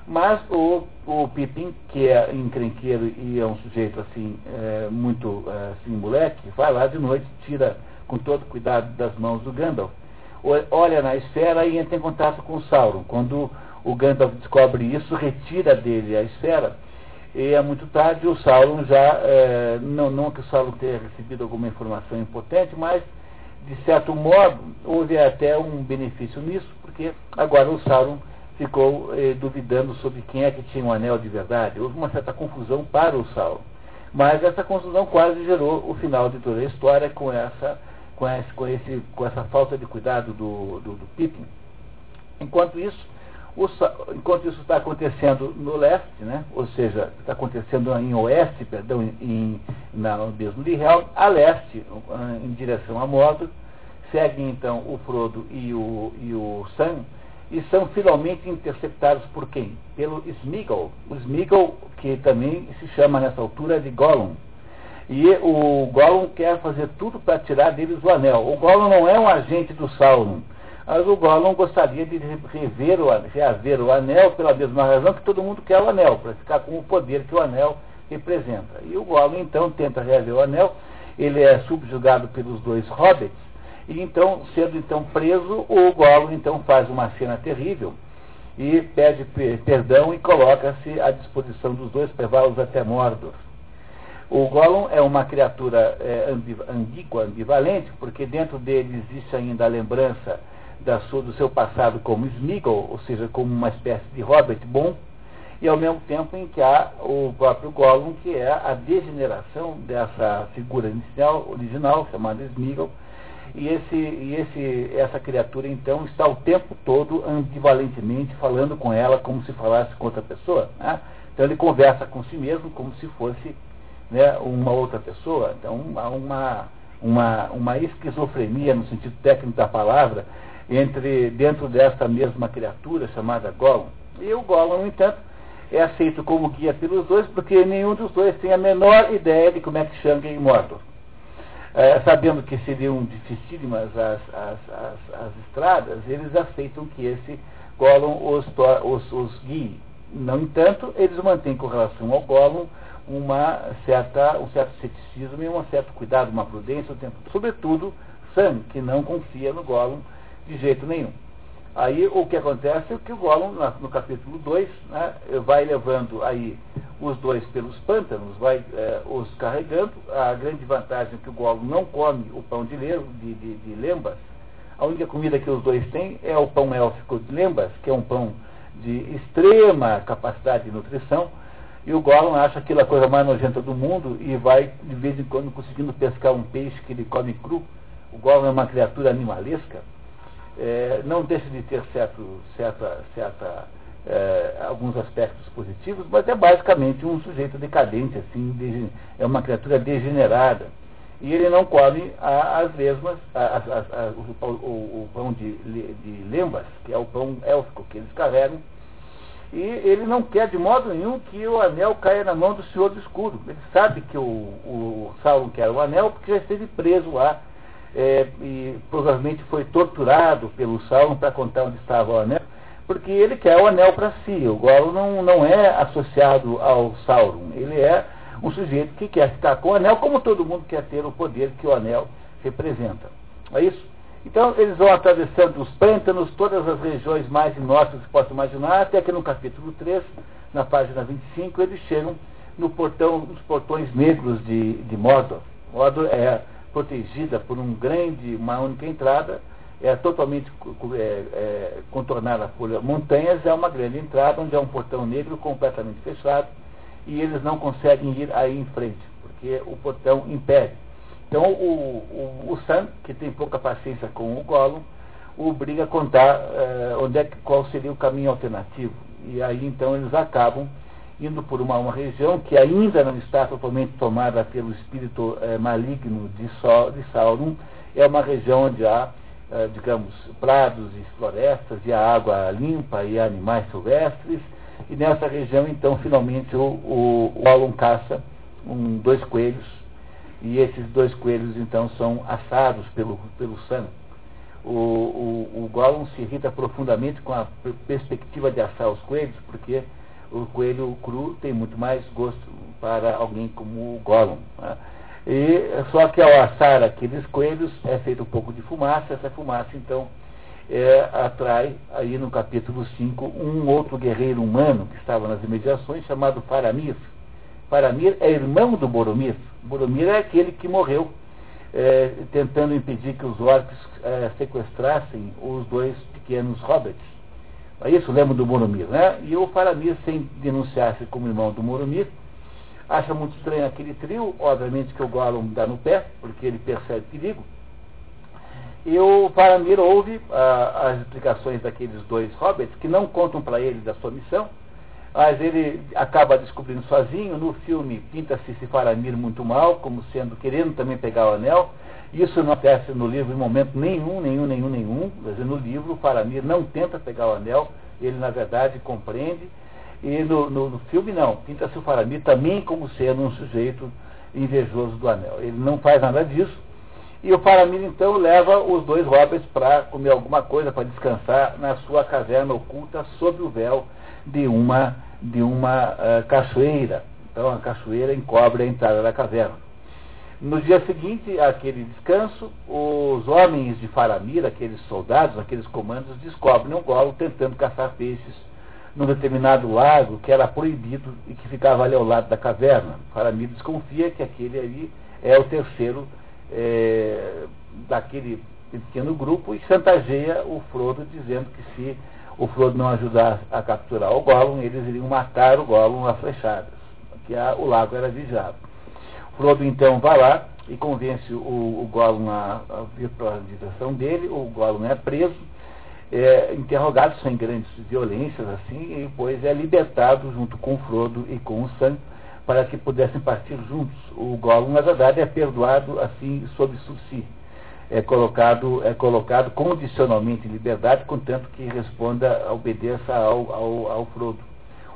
mas o, o Pippin, que é encrenqueiro e é um sujeito assim, é, muito é, assim, moleque, vai lá de noite, tira com todo cuidado das mãos do Gandalf, olha na esfera e entra em contato com o Sauron. Quando o Gandalf descobre isso, retira dele a esfera, e é muito tarde o Sauron já, é, não, não que o Sauron tenha recebido alguma informação importante, mas de certo modo houve até um benefício nisso, porque agora o Sauron ficou eh, duvidando sobre quem é que tinha um anel de verdade. Houve uma certa confusão para o Sauron. Mas essa confusão quase gerou o final de toda a história com essa, com esse, com esse, com essa falta de cuidado do, do, do Pippin. Enquanto isso, o, enquanto isso está acontecendo no leste, né, ou seja, está acontecendo em oeste, perdão, em, na, no mesmo de Helm, a leste, em direção a Mordor, seguem então o Frodo e o, e o Sam, e são finalmente interceptados por quem? Pelo Smeagol. O Smeagol, que também se chama nessa altura de Gollum. E o Gollum quer fazer tudo para tirar deles o anel. O Gollum não é um agente do Sauron, mas o Gollum gostaria de rever o, reaver o anel pela mesma razão que todo mundo quer o anel, para ficar com o poder que o anel representa. E o Gollum então tenta reaver o anel, ele é subjugado pelos dois hobbits, e então, sendo então preso, o Gollum então faz uma cena terrível e pede perdão e coloca-se à disposição dos dois para levá-los até Mordor. O Gollum é uma criatura é, ambígua, ambivalente, porque dentro dele existe ainda a lembrança da sua, do seu passado como Smeagol, ou seja, como uma espécie de hobbit bom, e ao mesmo tempo em que há o próprio Gollum, que é a degeneração dessa figura inicial, original, chamada Smeagol, e, esse, e esse, essa criatura então está o tempo todo ambivalentemente falando com ela como se falasse com outra pessoa. Né? Então ele conversa com si mesmo como se fosse né, uma outra pessoa. Então, há uma, uma, uma esquizofrenia, no sentido técnico da palavra, entre dentro dessa mesma criatura chamada Gollum. E o Gollum, no entanto, é aceito como guia pelos dois, porque nenhum dos dois tem a menor ideia de como é que chega em Mordor. É, sabendo que seriam dificílimas as, as, as, as, estradas, eles aceitam que esse Gollum os, os, os guie. No entanto, eles mantêm com relação ao Gollum uma certa, um certo ceticismo e um certo cuidado, uma prudência, tempo, sobretudo Sam, que não confia no Gollum de jeito nenhum. Aí o que acontece é que o Gollum, no capítulo 2, né, vai levando aí os dois pelos pântanos, vai é, os carregando. A grande vantagem é que o Gollum não come o pão de, de, de, de lembas. A única comida que os dois têm é o pão élfico de lembas, que é um pão de extrema capacidade de nutrição, e o Gollum acha aquilo a coisa mais nojenta do mundo e vai, de vez em quando, conseguindo pescar um peixe que ele come cru. O Gollum é uma criatura animalesca. É, não deixa de ter certo, certa, certa, é, alguns aspectos positivos, mas é basicamente um sujeito decadente, assim, de, é uma criatura degenerada. E ele não come a, as mesmas, a, a, o, o, o, pão de, de lembas, que é o pão élfico que eles carregam, e ele não quer de modo nenhum que o anel caia na mão do Senhor do Escudo. Ele sabe que o, o Sauron quer o anel porque já esteve preso lá é, e provavelmente foi torturado pelo Sauron para contar onde estava o anel, porque ele quer o anel para si. O Gollum não, não é associado ao Sauron. Ele é um sujeito que quer ficar com o anel, como todo mundo quer ter o poder que o anel representa. É isso? Então, eles vão atravessando os pântanos, todas as regiões mais inóspitas que possa imaginar, até que no capítulo 3, na página 25, eles chegam no portão, nos portões negros de, de Mordor. Mordor é protegida por um grande, uma única entrada, é totalmente é, é, contornada por montanhas, é uma grande entrada onde é um portão negro completamente fechado e eles não conseguem ir aí em frente, porque o portão impede. Então o, o, o Sam, que tem pouca paciência com o Gollum, o obriga a contar eh, onde é, qual seria o caminho alternativo. E aí então eles acabam indo por uma, uma região que ainda não está totalmente tomada pelo espírito eh, maligno de, Sol, de Sauron. É uma região onde há, eh, digamos, prados e florestas, e a água limpa e animais silvestres. E nessa região, então, finalmente, o, o, o caça um, dois coelhos e esses dois coelhos então são assados pelo, pelo Sam. O, o, o Gollum se irrita profundamente com a perspectiva de assar os coelhos, porque o coelho cru tem muito mais gosto para alguém como o Gollum. Né? E, só que ao assar aqueles coelhos é feito um pouco de fumaça, essa fumaça então é, atrai aí no capítulo 5 um outro guerreiro humano que estava nas imediações chamado Faramir. Faramir é irmão do Boromir. Boromir é aquele que morreu é, tentando impedir que os orcs é, sequestrassem os dois pequenos hobbits. É isso, lembra do Boromir, né? E o Faramir, sem denunciar-se como irmão do Boromir, acha muito estranho aquele trio, obviamente que o Gollum dá no pé, porque ele percebe perigo. E o Faramir ouve ah, as explicações daqueles dois hobbits, que não contam para ele da sua missão, mas ele acaba descobrindo sozinho. No filme pinta-se esse Faramir muito mal, como sendo querendo também pegar o anel. Isso não acontece no livro em momento nenhum, nenhum, nenhum, nenhum. No livro o Faramir não tenta pegar o anel, ele na verdade compreende. E no, no, no filme não, pinta-se o Faramir também como sendo um sujeito invejoso do anel. Ele não faz nada disso. E o Faramir então leva os dois hobbits para comer alguma coisa, para descansar na sua caverna oculta sob o véu de uma, de uma uh, cachoeira. Então a cachoeira encobre a entrada da caverna. No dia seguinte àquele descanso, os homens de Faramir, aqueles soldados, aqueles comandos, descobrem um golo tentando caçar peixes num determinado lago que era proibido e que ficava ali ao lado da caverna. Faramir desconfia que aquele ali é o terceiro é, daquele pequeno grupo e chantageia o Frodo dizendo que se o Frodo não ajudar a capturar o Gollum, eles iriam matar o Gollum a flechadas, que a, o lago era vigiado. Frodo então vai lá e convence o, o Gollum a, a vir para a direção dele, o Gollum é preso, é interrogado sem grandes violências assim, e depois é libertado junto com o Frodo e com o Sam para que pudessem partir juntos. O Gollum, na verdade, é perdoado assim sob suci. É colocado, é colocado condicionalmente em liberdade, contanto que responda, obedeça ao, ao, ao Frodo.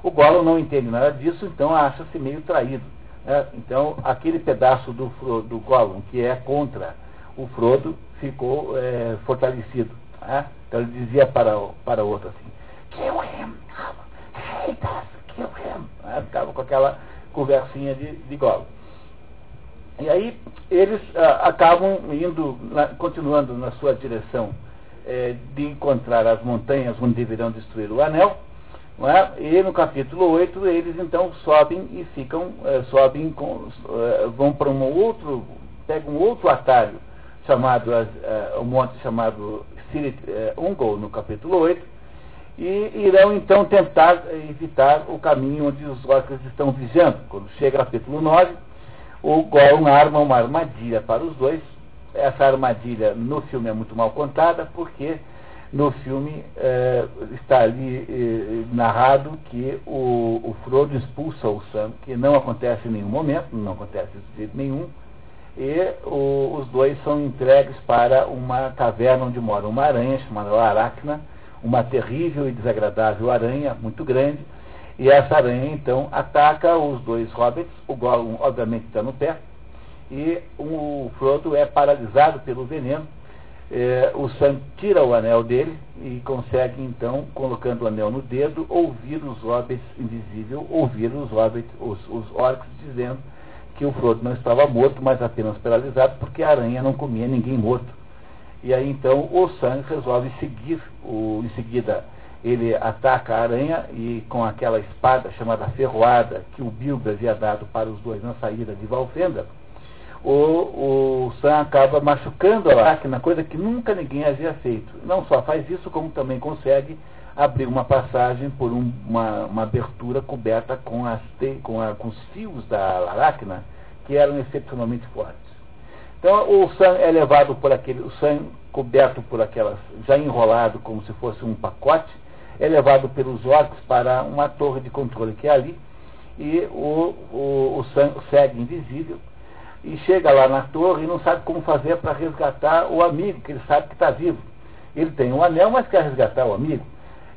O Gollum não entende nada disso, então acha-se meio traído. Né? Então, aquele pedaço do, do Gollum que é contra o Frodo ficou é, fortalecido. Né? Então ele dizia para, para o outro assim, kill him, hate us, kill him. Né? Ficava com aquela conversinha de, de Gollum. E aí eles ah, acabam indo, na, continuando na sua direção é, de encontrar as montanhas onde deverão destruir o anel, é? E no capítulo 8 eles então sobem e ficam, é, sobem com, é, vão para um outro, pegam um outro atalho chamado, é, um monte chamado Sirit Ungol no capítulo 8, e irão então tentar evitar o caminho onde os orcs estão vigiando. Quando chega o capítulo 9, o Gollum arma uma armadilha para os dois. Essa armadilha no filme é muito mal contada, porque no filme é, está ali é, narrado que o, o, Frodo expulsa o Sam, que não acontece em nenhum momento, não acontece de jeito nenhum, e o, os dois são entregues para uma caverna onde mora uma aranha chamada Aracna, uma terrível e desagradável aranha, muito grande, e essa aranha então ataca os dois hobbits, o Gollum obviamente está no pé, e o Frodo é paralisado pelo veneno, é, o Sam tira o anel dele e consegue então, colocando o anel no dedo, ouvir os hobbits invisível, ouvir os hobbits, os, os orcs dizendo que o Frodo não estava morto, mas apenas paralisado, porque a aranha não comia ninguém morto. E aí então o Sam resolve seguir, o, em seguida ele ataca a aranha e com aquela espada chamada ferroada que o Bilbo havia dado para os dois na saída de Valfenda, o, o Sam acaba machucando a máquina, coisa que nunca ninguém havia feito. Não só faz isso, como também consegue abrir uma passagem por um, uma, uma, abertura coberta com, as te, com, a, com, os fios da aracna, que eram excepcionalmente fortes. Então o Sam é levado por aquele, o Sam coberto por aquelas, já enrolado como se fosse um pacote, é levado pelos orcs para uma torre de controle que é ali, e o, o, o Sam segue invisível, e chega lá na torre e não sabe como fazer para resgatar o amigo, que ele sabe que está vivo. Ele tem um anel, mas quer resgatar o amigo.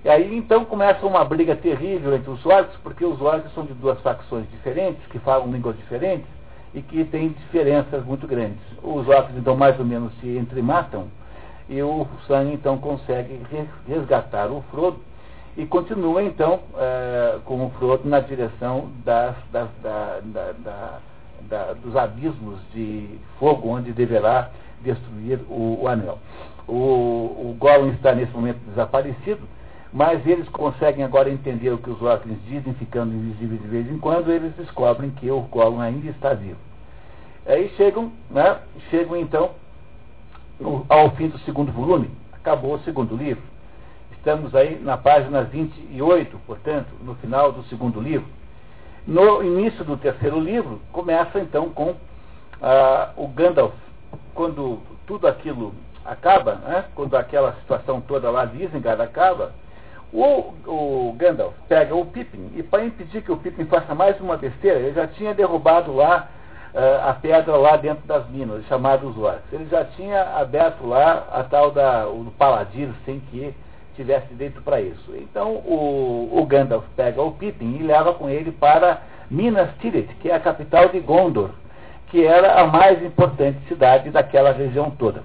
E aí então começa uma briga terrível entre os orcs, porque os orcs são de duas facções diferentes, que falam línguas diferentes e que têm diferenças muito grandes. Os orcs então mais ou menos se entrematam e o Sam então consegue resgatar o Frodo e continua então é, com o Frodo na direção das, das, da, da, da da, dos abismos de fogo onde deverá destruir o, o anel. O, o Gollum está nesse momento desaparecido, mas eles conseguem agora entender o que os orcs dizem, ficando invisíveis de vez em quando, eles descobrem que o Gollum ainda está vivo. Aí chegam, né, chegam então no, ao fim do segundo volume, acabou o segundo livro. Estamos aí na página 28, portanto, no final do segundo livro. No início do terceiro livro, começa então com ah, o Gandalf, quando tudo aquilo acaba, né, quando aquela situação toda lá de Isengard acaba, o, o Gandalf pega o Pippin e para impedir que o Pippin faça mais uma besteira, ele já tinha derrubado lá uh, a pedra lá dentro das minas, chamados orcs. Ele já tinha aberto lá a tal da, o Paladino sem que tivesse dentro para isso. Então o, o, Gandalf pega o Pippin e leva com ele para Minas Tirith, que é a capital de Gondor. que era a mais importante cidade daquela região toda.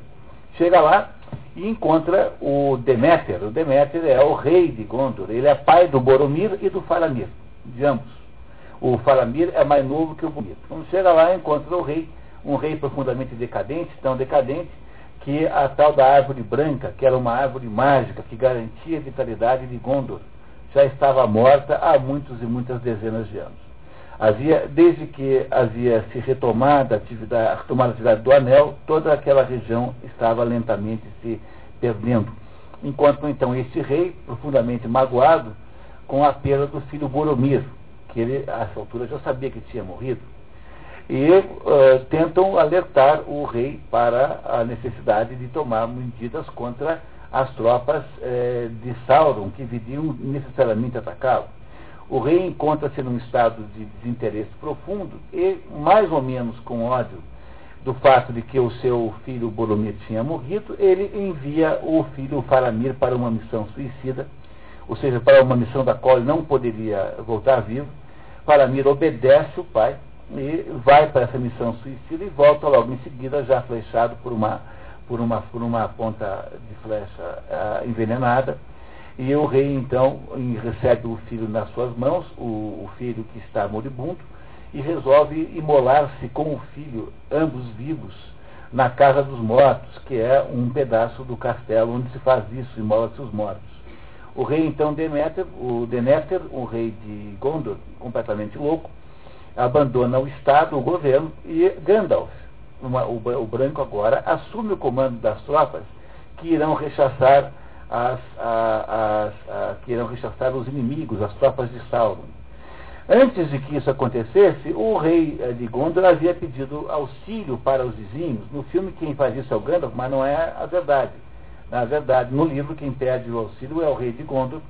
Chega lá e encontra o Deméter. O Deméter é o rei de Gondor. Ele é pai do Boromir e do Faramir, de ambos. O Faramir é mais novo que o Boromir. Quando chega lá, encontra o rei, um rei profundamente decadente, tão decadente que a tal da árvore branca, que era uma árvore mágica que garantia a vitalidade de Gondor, já estava morta há muitos e muitas dezenas de anos. Havia, desde que havia se retomado a atividade, a retomada a atividade do anel, toda aquela região estava lentamente se perdendo. Enquanto então este rei, profundamente magoado com a perda do filho Boromir, que ele, a essa altura, já sabia que tinha morrido, e uh, tentam alertar o rei para a necessidade de tomar medidas contra as tropas uh, de Sauron, que viriam necessariamente atacá-lo o rei encontra-se num estado de desinteresse profundo e, mais ou menos com ódio do fato de que o seu filho Boromir tinha morrido, ele envia o filho Faramir para uma missão suicida, ou seja, para uma missão da qual ele não poderia voltar vivo. Faramir obedece o pai e vai para essa missão suicida e volta logo em seguida, já flechado por uma, por uma, por uma ponta de flecha uh, envenenada e o rei, então, recebe o filho nas suas mãos, o, o filho que está moribundo, e resolve imolar-se com o filho, ambos vivos, na casa dos mortos, que é um pedaço do castelo onde se faz isso, imola-se os mortos. O rei, então, Deméter, o Deméter, o rei de Gondor, completamente louco, abandona o Estado, o governo, e Gandalf, uma, o, o branco agora, assume o comando das tropas que irão rechaçar as, as, as, que irão rechaçar os inimigos, as tropas de Sauron. Antes de que isso acontecesse, o rei eh, de Gondor havia pedido auxílio para os vizinhos. No filme, quem faz isso é o Gandalf, mas não é a verdade. Na verdade, no livro, quem pede o auxílio é o rei de Gondor.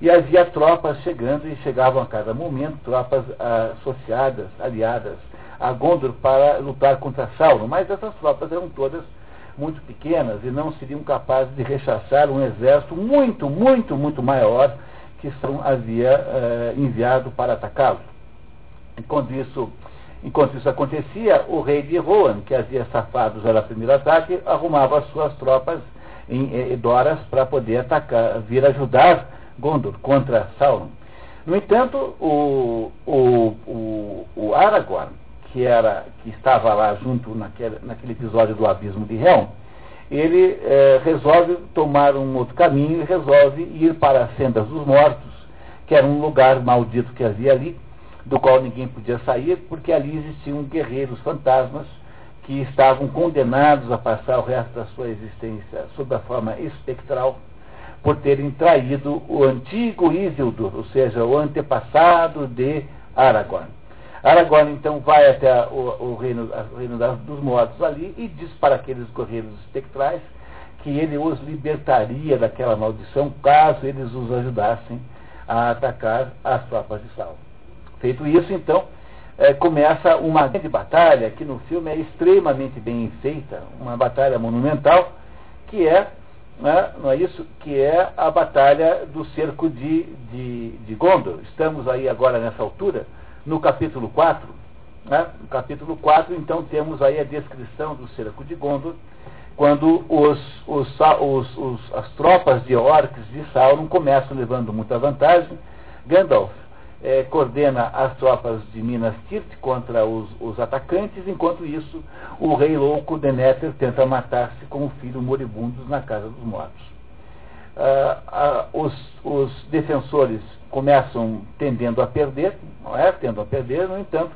E havia tropas chegando e chegavam a cada momento, tropas ah, associadas, aliadas a Gondor para lutar contra Sauron. Mas essas tropas eram todas muito pequenas e não seriam capazes de rechaçar um exército muito, muito, muito maior que Sauron havia eh, enviado para atacá-lo. Enquanto isso, enquanto isso acontecia, o rei de Rohan, que havia safado já no primeiro ataque, arrumava as suas tropas em Edoras para poder atacar, vir ajudar Gondor contra Sauron. No entanto, o, o, o, o Aragorn, que, era, que estava lá junto naquele, naquele episódio do abismo de Helm, ele é, resolve tomar um outro caminho e resolve ir para as sendas dos mortos, que era um lugar maldito que havia ali, do qual ninguém podia sair, porque ali existiam guerreiros fantasmas que estavam condenados a passar o resto da sua existência sob a forma espectral, por terem traído o antigo Isildur, ou seja, o antepassado de Aragorn. Aragorn então vai até o, o reino, o reino dos mortos ali e diz para aqueles guerreiros espectrais que ele os libertaria daquela maldição caso eles os ajudassem a atacar as tropas de Sauron. Feito isso, então, é, começa uma grande batalha que no filme é extremamente bem feita, uma batalha monumental, que é, né, não é isso? Que é a batalha do cerco de, de, de Gondor. Estamos aí agora nessa altura no capítulo 4, né? no capítulo 4, então temos aí a descrição do cerco de Gondor, quando os, os, os, as tropas de orcs de Sauron começam levando muita vantagem. Gandalf é, coordena as tropas de Minas Tirith contra os, os, atacantes, enquanto isso o rei louco Deméter tenta matar-se com o filho moribundo na casa dos mortos. Ah, ah, os, os defensores começam tendendo a perder, não é? Tendo a perder, no entanto,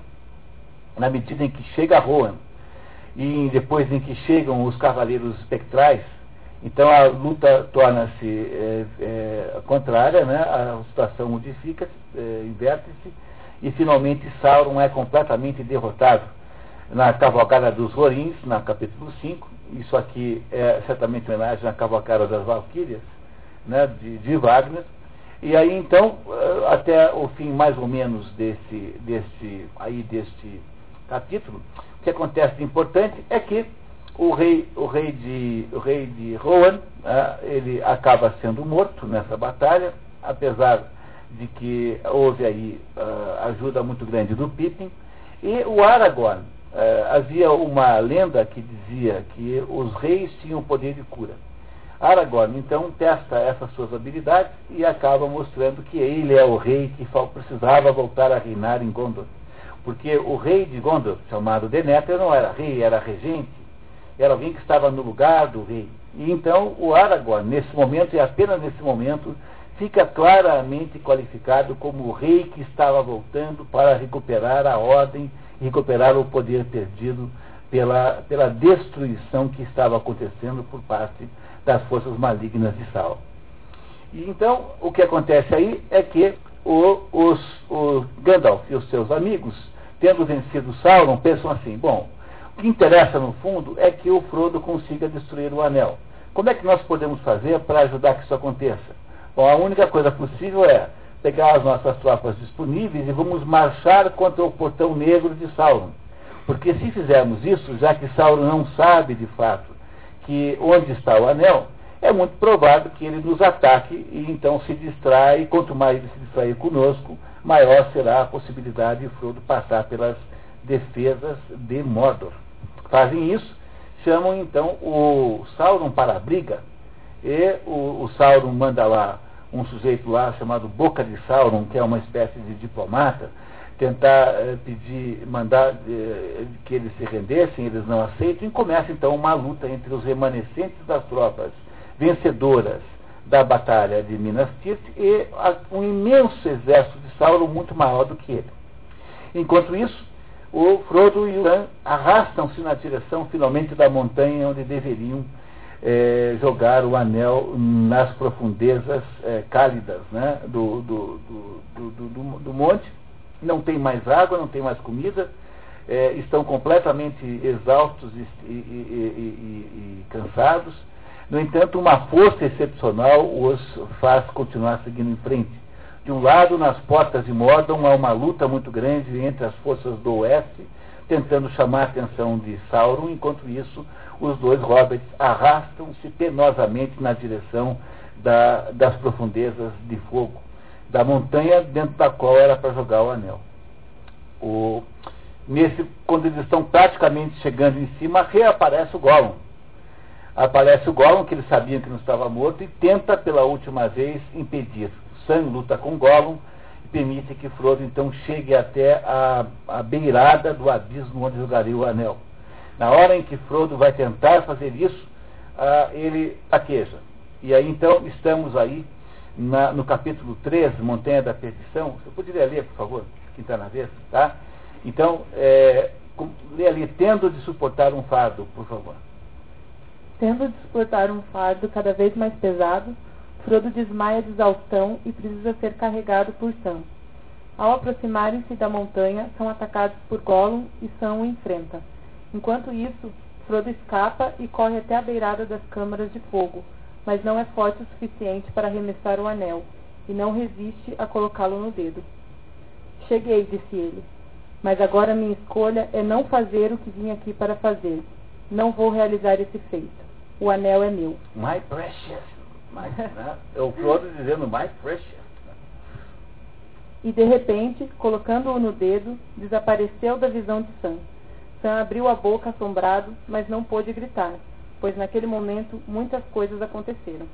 na medida em que chega Rohan e depois em que chegam os cavaleiros espectrais, então a luta torna-se é, é, contrária, né? a situação modifica, é, inverte-se, e finalmente Sauron é completamente derrotado na cavalgada dos Rorins, na capítulo 5. Isso aqui é certamente homenagem à cavalgada das Valquírias, né? de, de Wagner e aí então, eh, até o fim mais ou menos desse, desse, aí deste capítulo, o que acontece de importante é que o rei, o rei de, o rei de Rohan, né, ele acaba sendo morto nessa batalha, apesar de que houve aí uh, ajuda muito grande do Pippin, e o Aragorn, eh, havia uma lenda que dizia que os reis tinham poder de cura. Aragorn então testa essas suas habilidades e acaba mostrando que ele é o rei que precisava voltar a reinar em Gondor. Porque o rei de Gondor, chamado Denethor, não era rei, era regente. Era alguém que estava no lugar do rei. E então o Aragorn, nesse momento, e apenas nesse momento, fica claramente qualificado como o rei que estava voltando para recuperar a ordem recuperar o poder perdido pela, pela destruição que estava acontecendo por parte das forças malignas de Sauron. E então, o que acontece aí é que o, os, o Gandalf e os seus amigos, tendo vencido Sauron, pensam assim: bom, que interessa no fundo é que o Frodo consiga destruir o anel. Como é que nós podemos fazer para ajudar que isso aconteça? Bom, a única coisa possível é pegar as nossas tropas disponíveis e vamos marchar contra o portão negro de Sauron. Porque se fizermos isso, já que Sauron não sabe de fato que onde está o anel, é muito provável que ele nos ataque e então se distrai, quanto mais ele se distrair conosco, maior será a possibilidade de Frodo passar pelas defesas de Mordor. Fazem isso, chamam então o Sauron para a briga, e o, o Sauron manda lá um sujeito lá chamado Boca de Sauron, que é uma espécie de diplomata, tentar eh, pedir, mandar eh, que eles se rendessem, eles não aceitam, e começa então uma luta entre os remanescentes das tropas vencedoras da batalha de Minas Tirith e a, um imenso exército de Sauron muito maior do que ele. Enquanto isso, o Frodo e o Sam arrastam-se na direção finalmente da montanha onde deveriam eh, jogar o anel nas profundezas eh, cálidas né, do, do, do, do monte não tem mais água, não tem mais comida, é, estão completamente exaustos e, e, e, e, cansados. No entanto, uma força excepcional os faz continuar seguindo em frente. De um lado, nas portas de Mordor, há uma luta muito grande entre as forças do oeste, tentando chamar a atenção de Sauron, enquanto isso, os dois hobbits arrastam-se penosamente na direção da, das profundezas de fogo da montanha dentro da qual era para jogar o anel. O, nesse, quando eles estão praticamente chegando em cima, reaparece o Gollum. Aparece o Gollum, que eles sabiam que não estava morto, e tenta pela última vez impedir. Sam luta com Gollum e permite que Frodo então chegue até a, a beirada do abismo onde jogaria o anel. Na hora em que Frodo vai tentar fazer isso, ah, ele taqueja. E aí então estamos aí na, no capítulo 13, Montanha da Perdição. Você poderia ler, por favor, quem está na vez, tá? Então, é, lê ali, tendo de suportar um fardo, por favor. Tendo de suportar um fardo cada vez mais pesado, Frodo desmaia de exaustão e precisa ser carregado por Sam. Ao aproximarem-se da montanha, são atacados por Gollum e Sam o enfrenta. Enquanto isso, Frodo escapa e corre até a beirada das câmaras de fogo, mas não é forte o suficiente para arremessar o anel, e não resiste a colocá-lo no dedo. Cheguei, disse ele, mas agora minha escolha é não fazer o que vim aqui para fazer. Não vou realizar esse feito. O anel é meu. My precious. My, né? Eu Frodo dizendo my precious. E de repente, colocando-o no dedo, desapareceu da visão de Sam. Sam abriu a boca assombrado, mas não pôde gritar pois naquele momento muitas coisas aconteceram.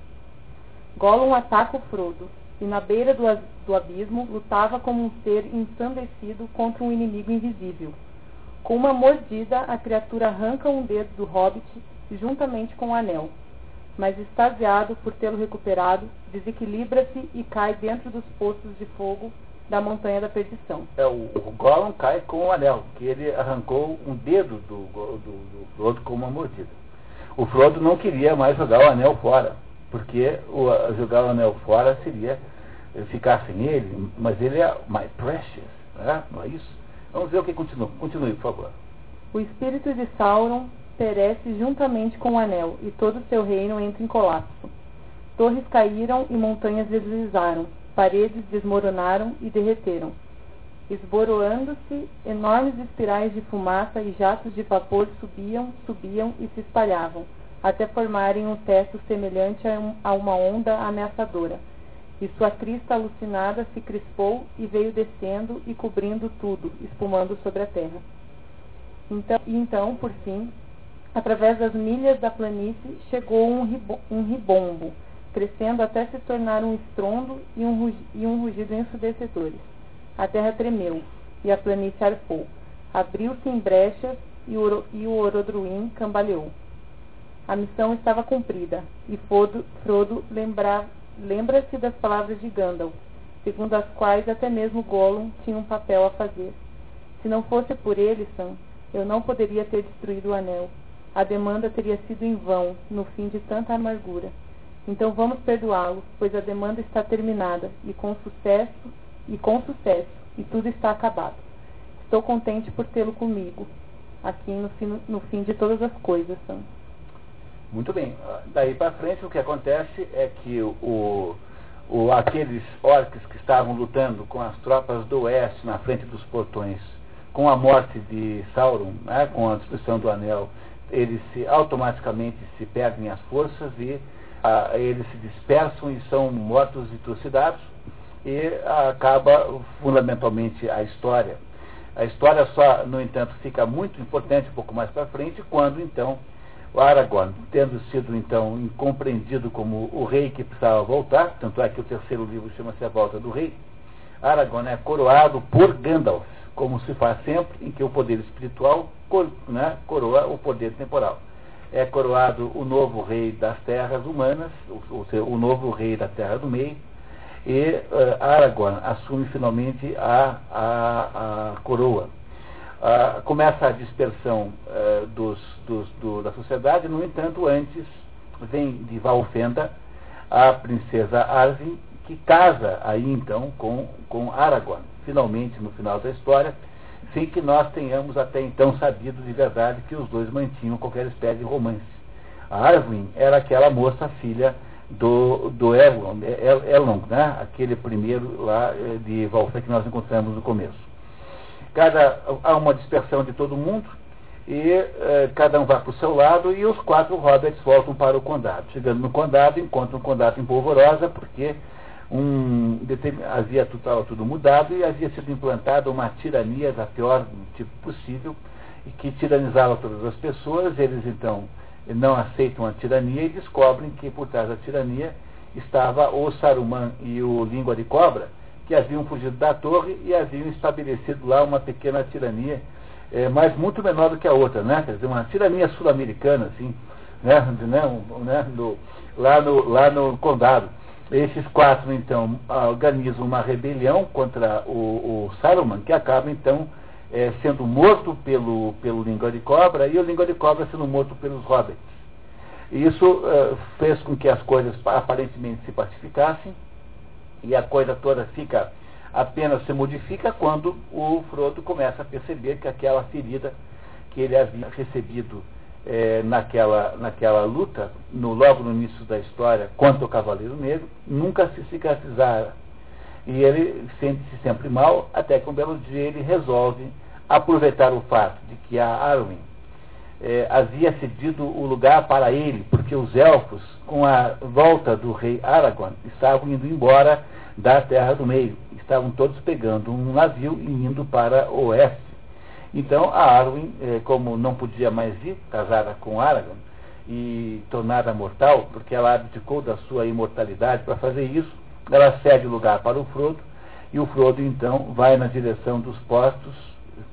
Gollum ataca o Frodo, e na beira do, do abismo lutava como um ser ensandecido contra um inimigo invisível. Com uma mordida, a criatura arranca um dedo do hobbit juntamente com o anel. Mas extasiado por tê-lo recuperado, desequilibra-se e cai dentro dos poços de fogo da montanha da perdição. É, o, o Gollum cai com o anel, que ele arrancou um dedo do, do, do Frodo com uma mordida o Frodo não queria mais jogar o anel fora, porque o, jogar o anel fora seria ficar sem ele, mas ele é my precious, né? não é isso? Vamos ver o que continua. Continue, por favor. O espírito de Sauron perece juntamente com o anel, e todo o seu reino entra em colapso. Torres caíram e montanhas deslizaram, paredes desmoronaram e derreteram. Esboroando-se, enormes espirais de fumaça e jatos de vapor subiam, subiam e se espalhavam, até formarem um teto semelhante a uma onda ameaçadora. E sua crista alucinada se crispou e veio descendo e cobrindo tudo, espumando sobre a terra. Então, então, por fim, através das milhas da planície, chegou um, ribo, ribombo, crescendo até se tornar um estrondo e um, rugido ensurdecedores. A terra tremeu, e a planície arfou. Abriu-se em brechas, e o, e o Orodruim cambaleou. A missão estava cumprida, e Frodo, Frodo lembra-se das palavras de Gandalf, segundo as quais até mesmo Gollum tinha um papel a fazer. Se não fosse por ele, Sam, eu não poderia ter destruído o anel. A demanda teria sido em vão, no fim de tanta amargura. Então vamos perdoá-lo, pois a demanda está terminada, e com sucesso, e com sucesso, e tudo está acabado. Estou contente por tê-lo comigo, aqui no fim, no fim de todas as coisas, Sam. Muito bem. Daí para frente o que acontece é que o, o, aqueles orcs que estavam lutando com as tropas do oeste na frente dos portões, com a morte de Sauron, né, com a destruição do anel, eles se, automaticamente se perdem as forças e a, eles se dispersam e são mortos e trucidados e acaba fundamentalmente a história. A história só, no entanto, fica muito importante um pouco mais para frente, quando então o Aragorn, tendo sido então incompreendido como o rei que precisava voltar, tanto é que o terceiro livro chama-se A Volta do Rei, Aragorn é coroado por Gandalf, como se faz sempre em que o poder espiritual né, coroa o poder temporal. É coroado o novo rei das terras humanas, ou seja, o novo rei da Terra do Meio, e uh, Aragorn assume finalmente a, a, a coroa. Uh, começa a dispersão uh, dos, dos, do, da sociedade, no entanto, antes vem de Valfenda a princesa Arvin, que casa aí então com, com Aragorn, finalmente no final da história, sem que nós tenhamos até então sabido de verdade que os dois mantinham qualquer espécie de romance. A Arvin era aquela moça filha do, do Elrond, Elrond né? aquele primeiro lá eh, de Valfenda que nós encontramos no começo. Cada, há uma dispersão de todo mundo e eh, cada um vai para o seu lado e os quatro hobbits voltam para o condado. Chegando no condado, encontram um condado em polvorosa porque um, havia tudo, tudo mudado e havia sido implantada uma tirania da pior tipo possível que tiranizava todas as pessoas. Eles então não aceitam a tirania e descobrem que por trás da tirania estava o Saruman e o Língua de Cobra, que haviam fugido da torre e haviam estabelecido lá uma pequena tirania, é, mas muito menor do que a outra, né? Quer dizer, uma tirania sul-americana, assim, né? né? né? Lá, no, lá no condado. Esses quatro, então, organizam uma rebelião contra o, o Saruman, que acaba, então, é, sendo morto pelo, pelo Língua de Cobra e o Língua de Cobra sendo morto pelos Hobbits. Isso uh, fez com que as coisas aparentemente se pacificassem e a coisa toda fica apenas se modifica quando o Frodo começa a perceber que aquela ferida que ele havia recebido é, naquela, naquela luta, no, logo no início da história, contra o Cavaleiro Negro, nunca se cicatrizara e ele sente-se sempre mal, até que um belo dia ele resolve aproveitar o fato de que a Arwen é, havia cedido o lugar para ele, porque os elfos, com a volta do rei Aragorn, estavam indo embora da Terra do Meio. Estavam todos pegando um navio e indo para o oeste. Então a Arwen, é, como não podia mais ir, casada com Aragorn, e tornada mortal, porque ela abdicou da sua imortalidade para fazer isso, ela cede o lugar para o Frodo, e o Frodo então vai na direção dos portos,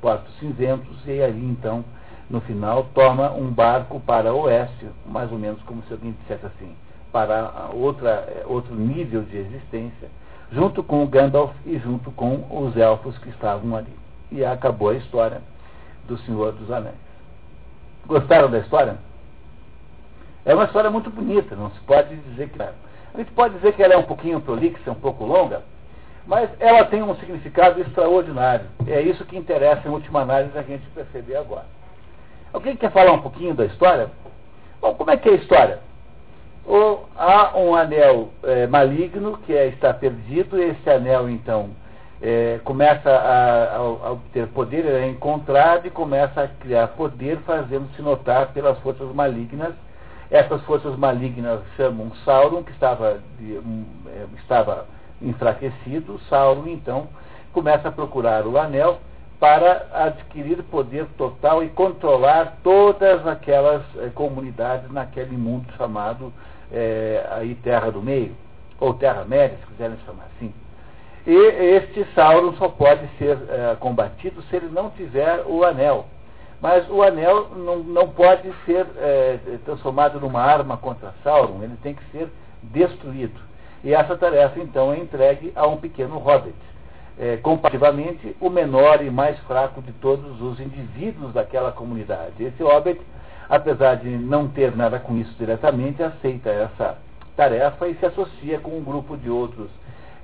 portos cinzentos, e ali então, no final, toma um barco para o oeste, mais ou menos como se alguém dissesse assim, para outra, outro nível de existência, junto com o Gandalf e junto com os elfos que estavam ali. E acabou a história do Senhor dos Anéis. Gostaram da história? É uma história muito bonita, não se pode dizer que. A gente pode dizer que ela é um pouquinho prolixa, um pouco longa, mas ela tem um significado extraordinário. É isso que interessa, em última análise, a gente perceber agora. Alguém quer falar um pouquinho da história? Bom, como é que é a história? Ou há um anel é, maligno que é, está perdido, e esse anel, então, é, começa a, a, obter poder, é encontrado e começa a criar poder, fazendo-se notar pelas forças malignas essas forças malignas chamam Sauron, que estava, de, um, é, estava enfraquecido. Sauron, então, começa a procurar o anel para adquirir poder total e controlar todas aquelas eh, comunidades naquele mundo chamado eh, aí Terra do Meio, ou Terra Média, se quiserem chamar assim. E este Sauron só pode ser eh, combatido se ele não tiver o anel. Mas o anel não, não pode ser eh, transformado numa arma contra Sauron, ele tem que ser destruído. E essa tarefa, então, é entregue a um pequeno hobbit é, comparativamente o menor e mais fraco de todos os indivíduos daquela comunidade. Esse Hobbit, apesar de não ter nada com isso diretamente, aceita essa tarefa e se associa com um grupo de outros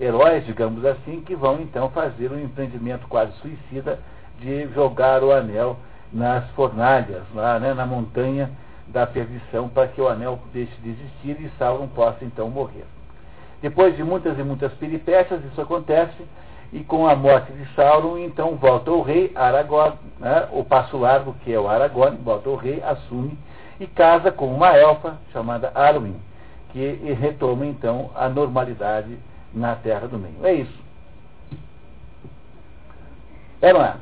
heróis, digamos assim, que vão então fazer um empreendimento quase suicida de jogar o anel nas fornalhas, lá né, na montanha da perdição, para que o anel deixe de existir e Sauron possa então morrer. Depois de muitas e muitas peripécias, isso acontece, e com a morte de Sauron, então volta o rei Aragorn, né, o passo largo que é o Aragorn, volta o rei, assume e casa com uma elfa chamada Arwen, que retoma então a normalidade na Terra do Meio. É isso. É, não é?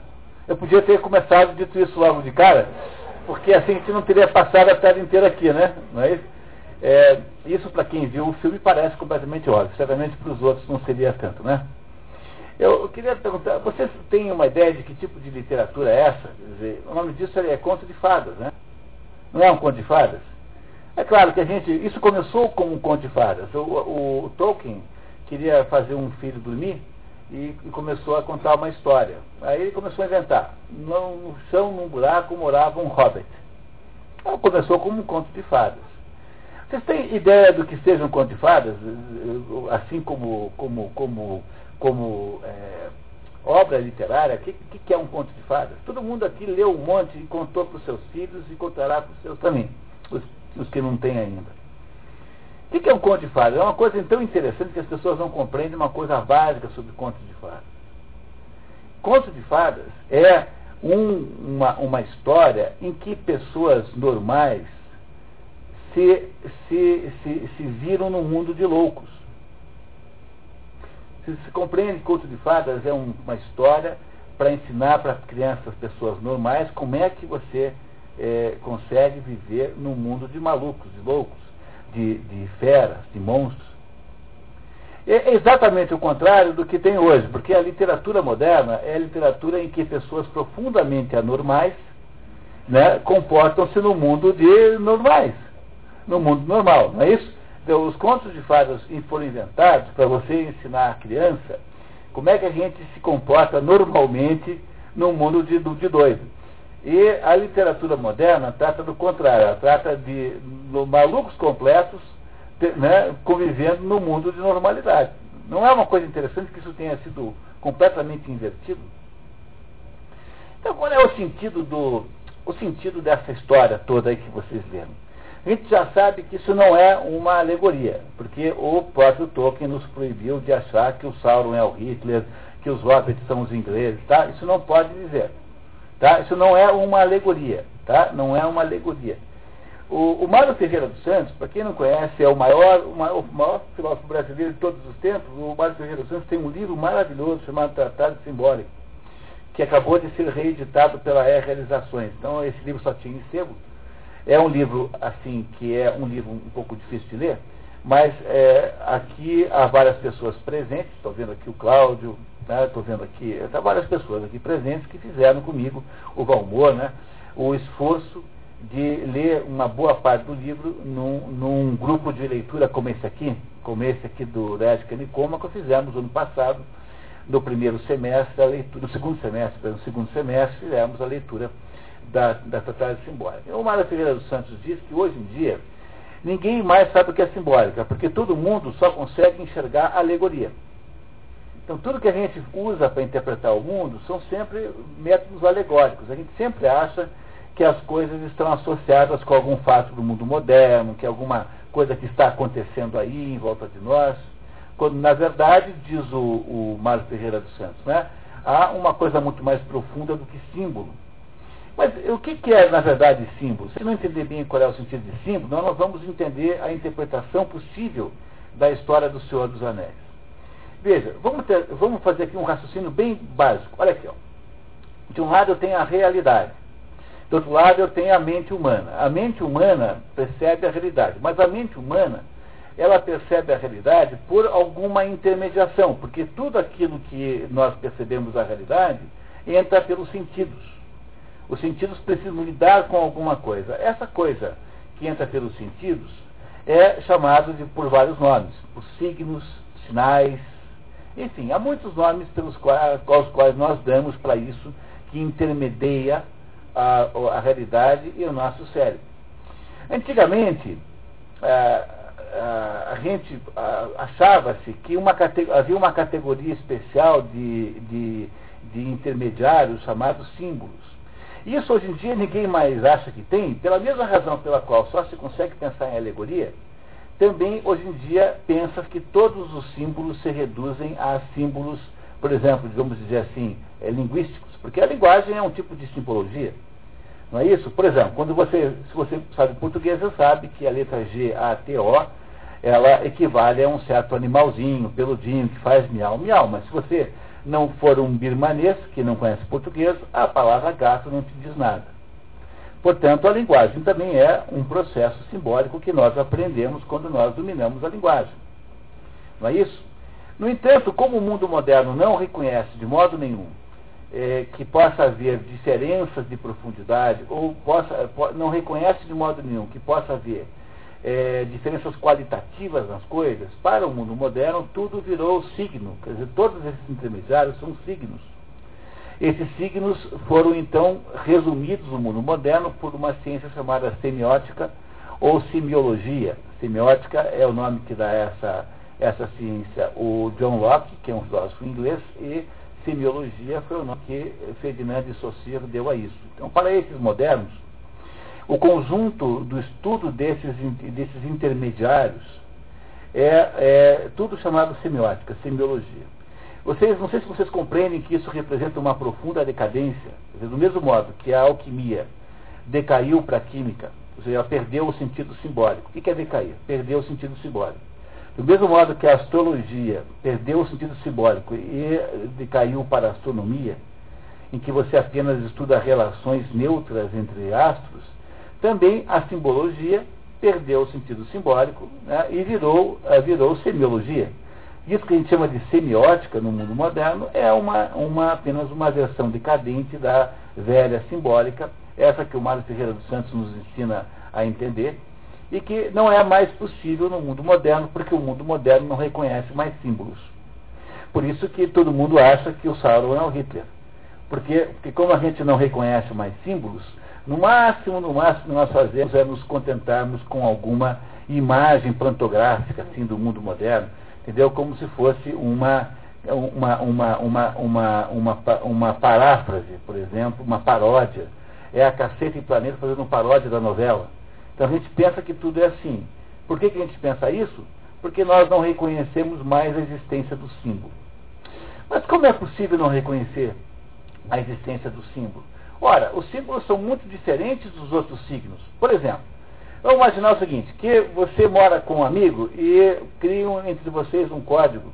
Eu podia ter começado dito isso logo de cara, porque assim a gente não teria passado a tarde inteira aqui, né? Não é isso? É, isso para quem viu o filme parece completamente óbvio, certamente para os outros não seria tanto, né? Eu queria perguntar, vocês têm uma ideia de que tipo de literatura é essa? Dizer, o nome disso é conto de fadas, né? Não é um conto de fadas? É claro que a gente, isso começou como um conto de fadas. O, o, o Tolkien queria fazer um filho dormir e, e, começou a contar uma história. Aí ele começou a inventar. No, no chão, num buraco, morava um hobbit. Então começou como um conto de fadas. Vocês têm ideia do que seja um conto de fadas? Assim como, como, como como é, obra literária, o que, que, é um conto de fadas? Todo mundo aqui leu um monte e contou para os seus filhos e contará para os seus também, os, os que não têm ainda. O que, é um conto de fadas? É uma coisa tão interessante que as pessoas não compreendem uma coisa básica sobre contos de fadas. Conto de fadas é um, uma, uma história em que pessoas normais se, se, se, se viram num mundo de loucos. Se, se compreende Conto de Fadas é um, uma história para ensinar para as crianças, pessoas normais, como é que você é, consegue viver num mundo de malucos, de loucos, de, de feras, de monstros. É exatamente o contrário do que tem hoje, porque a literatura moderna é a literatura em que pessoas profundamente anormais né, comportam-se no mundo de normais, no mundo normal, não é isso? Então, os contos de fadas foram inventados para você ensinar a criança como é que a gente se comporta normalmente num mundo de, de doido. E a literatura moderna trata do contrário, ela trata de malucos completos né, convivendo no mundo de normalidade. Não é uma coisa interessante que isso tenha sido completamente invertido? Então, qual é o sentido do o sentido dessa história toda aí que vocês leram? a gente já sabe que isso não é uma alegoria, porque o próprio Tolkien nos proibiu de achar que o Sauron é o Hitler, que os hobbits são os ingleses, tá? Isso não pode dizer, tá? Isso não é uma alegoria, tá? Não é uma alegoria. O, o Mário Ferreira dos Santos, para quem não conhece, é o maior, o maior, filósofo brasileiro de todos os tempos. O Mário Ferreira dos Santos tem um livro maravilhoso chamado Tratado Simbólico, que acabou de ser reeditado pela E Realizações. Então, esse livro só tinha em sebo é um livro, assim, que é um livro um pouco difícil de ler, mas é, aqui há várias pessoas presentes, estou vendo aqui o Cláudio, estou né, vendo aqui, há várias pessoas aqui presentes que fizeram comigo, o Valmor, né, o esforço de ler uma boa parte do livro num, num grupo de leitura como esse aqui, como esse aqui do Rédica Nicoma, que fizemos ano passado, no primeiro semestre, a leitura, no segundo semestre, no segundo semestre, fizemos a leitura da, da totalidade simbólica. O Mário Ferreira dos Santos diz que hoje em dia ninguém mais sabe o que é simbólica, porque todo mundo só consegue enxergar alegoria. Então tudo que a gente usa para interpretar o mundo são sempre métodos alegóricos. A gente sempre acha que as coisas estão associadas com algum fato do mundo moderno, que alguma coisa que está acontecendo aí em volta de nós, quando na verdade, diz o, o Mário Ferreira dos Santos, né, há uma coisa muito mais profunda do que símbolo. Mas o que, que é, na verdade, símbolo? Se não entender bem qual é o sentido de símbolo, nós não vamos entender a interpretação possível da história do Senhor dos Anéis. Veja, vamos, ter, vamos fazer aqui um raciocínio bem básico. Olha aqui, ó. De um lado eu tenho a realidade, do outro lado eu tenho a mente humana. A mente humana percebe a realidade, mas a mente humana ela percebe a realidade por alguma intermediação, porque tudo aquilo que nós percebemos a realidade entra pelos sentidos. Os sentidos precisam lidar com alguma coisa. Essa coisa que entra pelos sentidos é chamado de, por vários nomes, por signos, sinais, enfim, há muitos nomes pelos quais, quais nós damos para isso que intermedia a, a, realidade e o nosso cérebro. Antigamente, a, a, a gente achava-se que uma, havia uma categoria especial de, de, de intermediários chamados símbolos. Isso hoje em dia ninguém mais acha que tem, pela mesma razão pela qual só se consegue pensar em alegoria, também hoje em dia pensa que todos os símbolos se reduzem a símbolos, por exemplo, digamos dizer assim, é, linguísticos, porque a linguagem é um tipo de simbologia. Não é isso? Por exemplo, quando você, se você sabe português, você sabe que a letra G, A, T, O, ela equivale a um certo animalzinho, peludinho, que faz miau, miau. Mas se você não for um birmanês, que não conhece português, a palavra gato não te diz nada. Portanto, a linguagem também é um processo simbólico que nós aprendemos quando nós dominamos a linguagem. Não é isso? No entanto, como o mundo moderno não reconhece de modo nenhum é, que possa haver diferenças de profundidade, ou possa, não reconhece de modo nenhum que possa haver é, diferenças qualitativas nas coisas, para o mundo moderno tudo virou signo. Quer dizer, todos esses intermediários são signos. Esses signos foram então resumidos no mundo moderno por uma ciência chamada semiótica ou semiologia. Semiótica é o nome que dá essa, essa ciência o John Locke, que é um filósofo inglês, e semiologia foi o nome que Ferdinand de Saussure deu a isso. Então, para esses modernos, o conjunto do estudo desses, desses intermediários é, é tudo chamado semiótica, semiologia. Vocês, não sei se vocês compreendem que isso representa uma profunda decadência. Do mesmo modo que a alquimia decaiu para a química, ou seja, ela perdeu o sentido simbólico. O que é decair? Perdeu o sentido simbólico. Do mesmo modo que a astrologia perdeu o sentido simbólico e decaiu para a astronomia, em que você apenas estuda relações neutras entre astros, também a simbologia perdeu o sentido simbólico né, e virou, uh, virou semiologia. Isso que a gente chama de semiótica no mundo moderno é uma, uma, apenas uma versão decadente da velha simbólica, essa que o Mário Ferreira dos Santos nos ensina a entender, e que não é mais possível no mundo moderno, porque o mundo moderno não reconhece mais símbolos. Por isso que todo mundo acha que o Sauron é o Hitler. Porque, porque como a gente não reconhece mais símbolos, no máximo, no máximo, nós fazemos é nos contentarmos com alguma imagem plantográfica assim, do mundo moderno, entendeu? Como se fosse uma, uma, uma, uma, uma, uma, uma paráfrase, por exemplo, uma paródia. É a Caceta e Planeta fazendo uma paródia da novela. Então a gente pensa que tudo é assim. Por que, que a gente pensa isso? Porque nós não reconhecemos mais a existência do símbolo. Mas como é possível não reconhecer a existência do símbolo? Ora, os símbolos são muito diferentes dos outros signos. Por exemplo, vamos imaginar o seguinte, que você mora com um amigo e criam entre vocês um código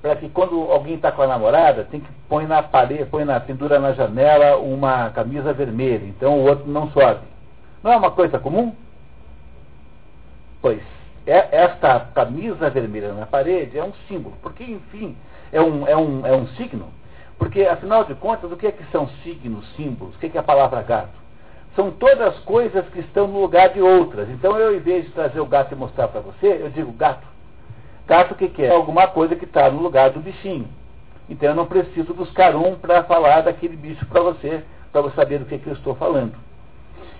para que quando alguém está com a namorada, tem que põe na parede, põe na pendura na janela uma camisa vermelha, então o outro não sobe. Não é uma coisa comum? Pois, é, esta camisa vermelha na parede é um símbolo, porque enfim, é um, é um, é um signo porque, afinal de contas, o que, é que são signos, símbolos? O que é, que é a palavra gato? São todas coisas que estão no lugar de outras. Então, eu, em vez de trazer o gato e mostrar para você, eu digo gato. Gato o que, que é? Alguma coisa que está no lugar do bichinho. Então, eu não preciso buscar um para falar daquele bicho para você, para você saber do que, que eu estou falando.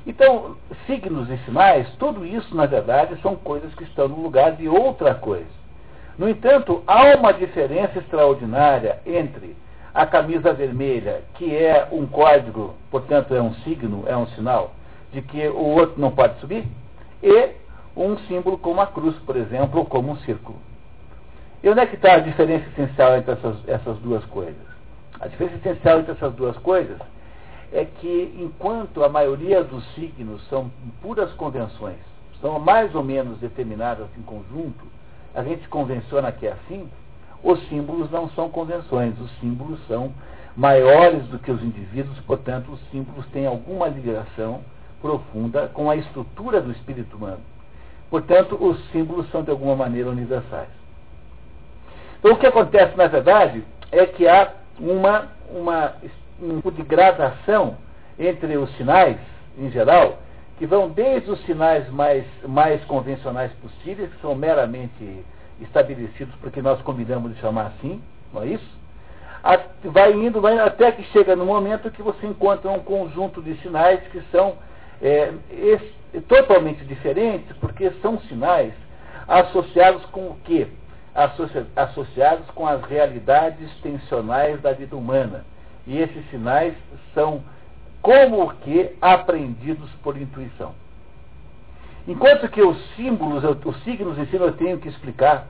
Então, signos e sinais, tudo isso, na verdade, são coisas que estão no lugar de outra coisa. No entanto, há uma diferença extraordinária entre a camisa vermelha, que é um código, portanto é um signo, é um sinal, de que o outro não pode subir, e um símbolo como a cruz, por exemplo, ou como um círculo. E onde é que está a diferença essencial entre essas, essas duas coisas? A diferença essencial entre essas duas coisas é que, enquanto a maioria dos signos são puras convenções, são mais ou menos determinadas em conjunto, a gente convenciona que é assim, os símbolos não são convenções, os símbolos são maiores do que os indivíduos, portanto, os símbolos têm alguma ligação profunda com a estrutura do espírito humano. Portanto, os símbolos são de alguma maneira universais. Então, o que acontece, na verdade, é que há uma, uma um tipo de gradação entre os sinais, em geral, que vão desde os sinais mais, mais convencionais possíveis, que são meramente estabelecidos porque nós combinamos de chamar assim, não é isso? vai indo, vai até que chega no momento que você encontra um conjunto de sinais que são é, totalmente diferentes, porque são sinais associados com o quê? Associa, associados com as realidades tensionais da vida humana. E esses sinais são como que aprendidos por intuição. Enquanto que os símbolos, os signos em si eu tenho que explicar,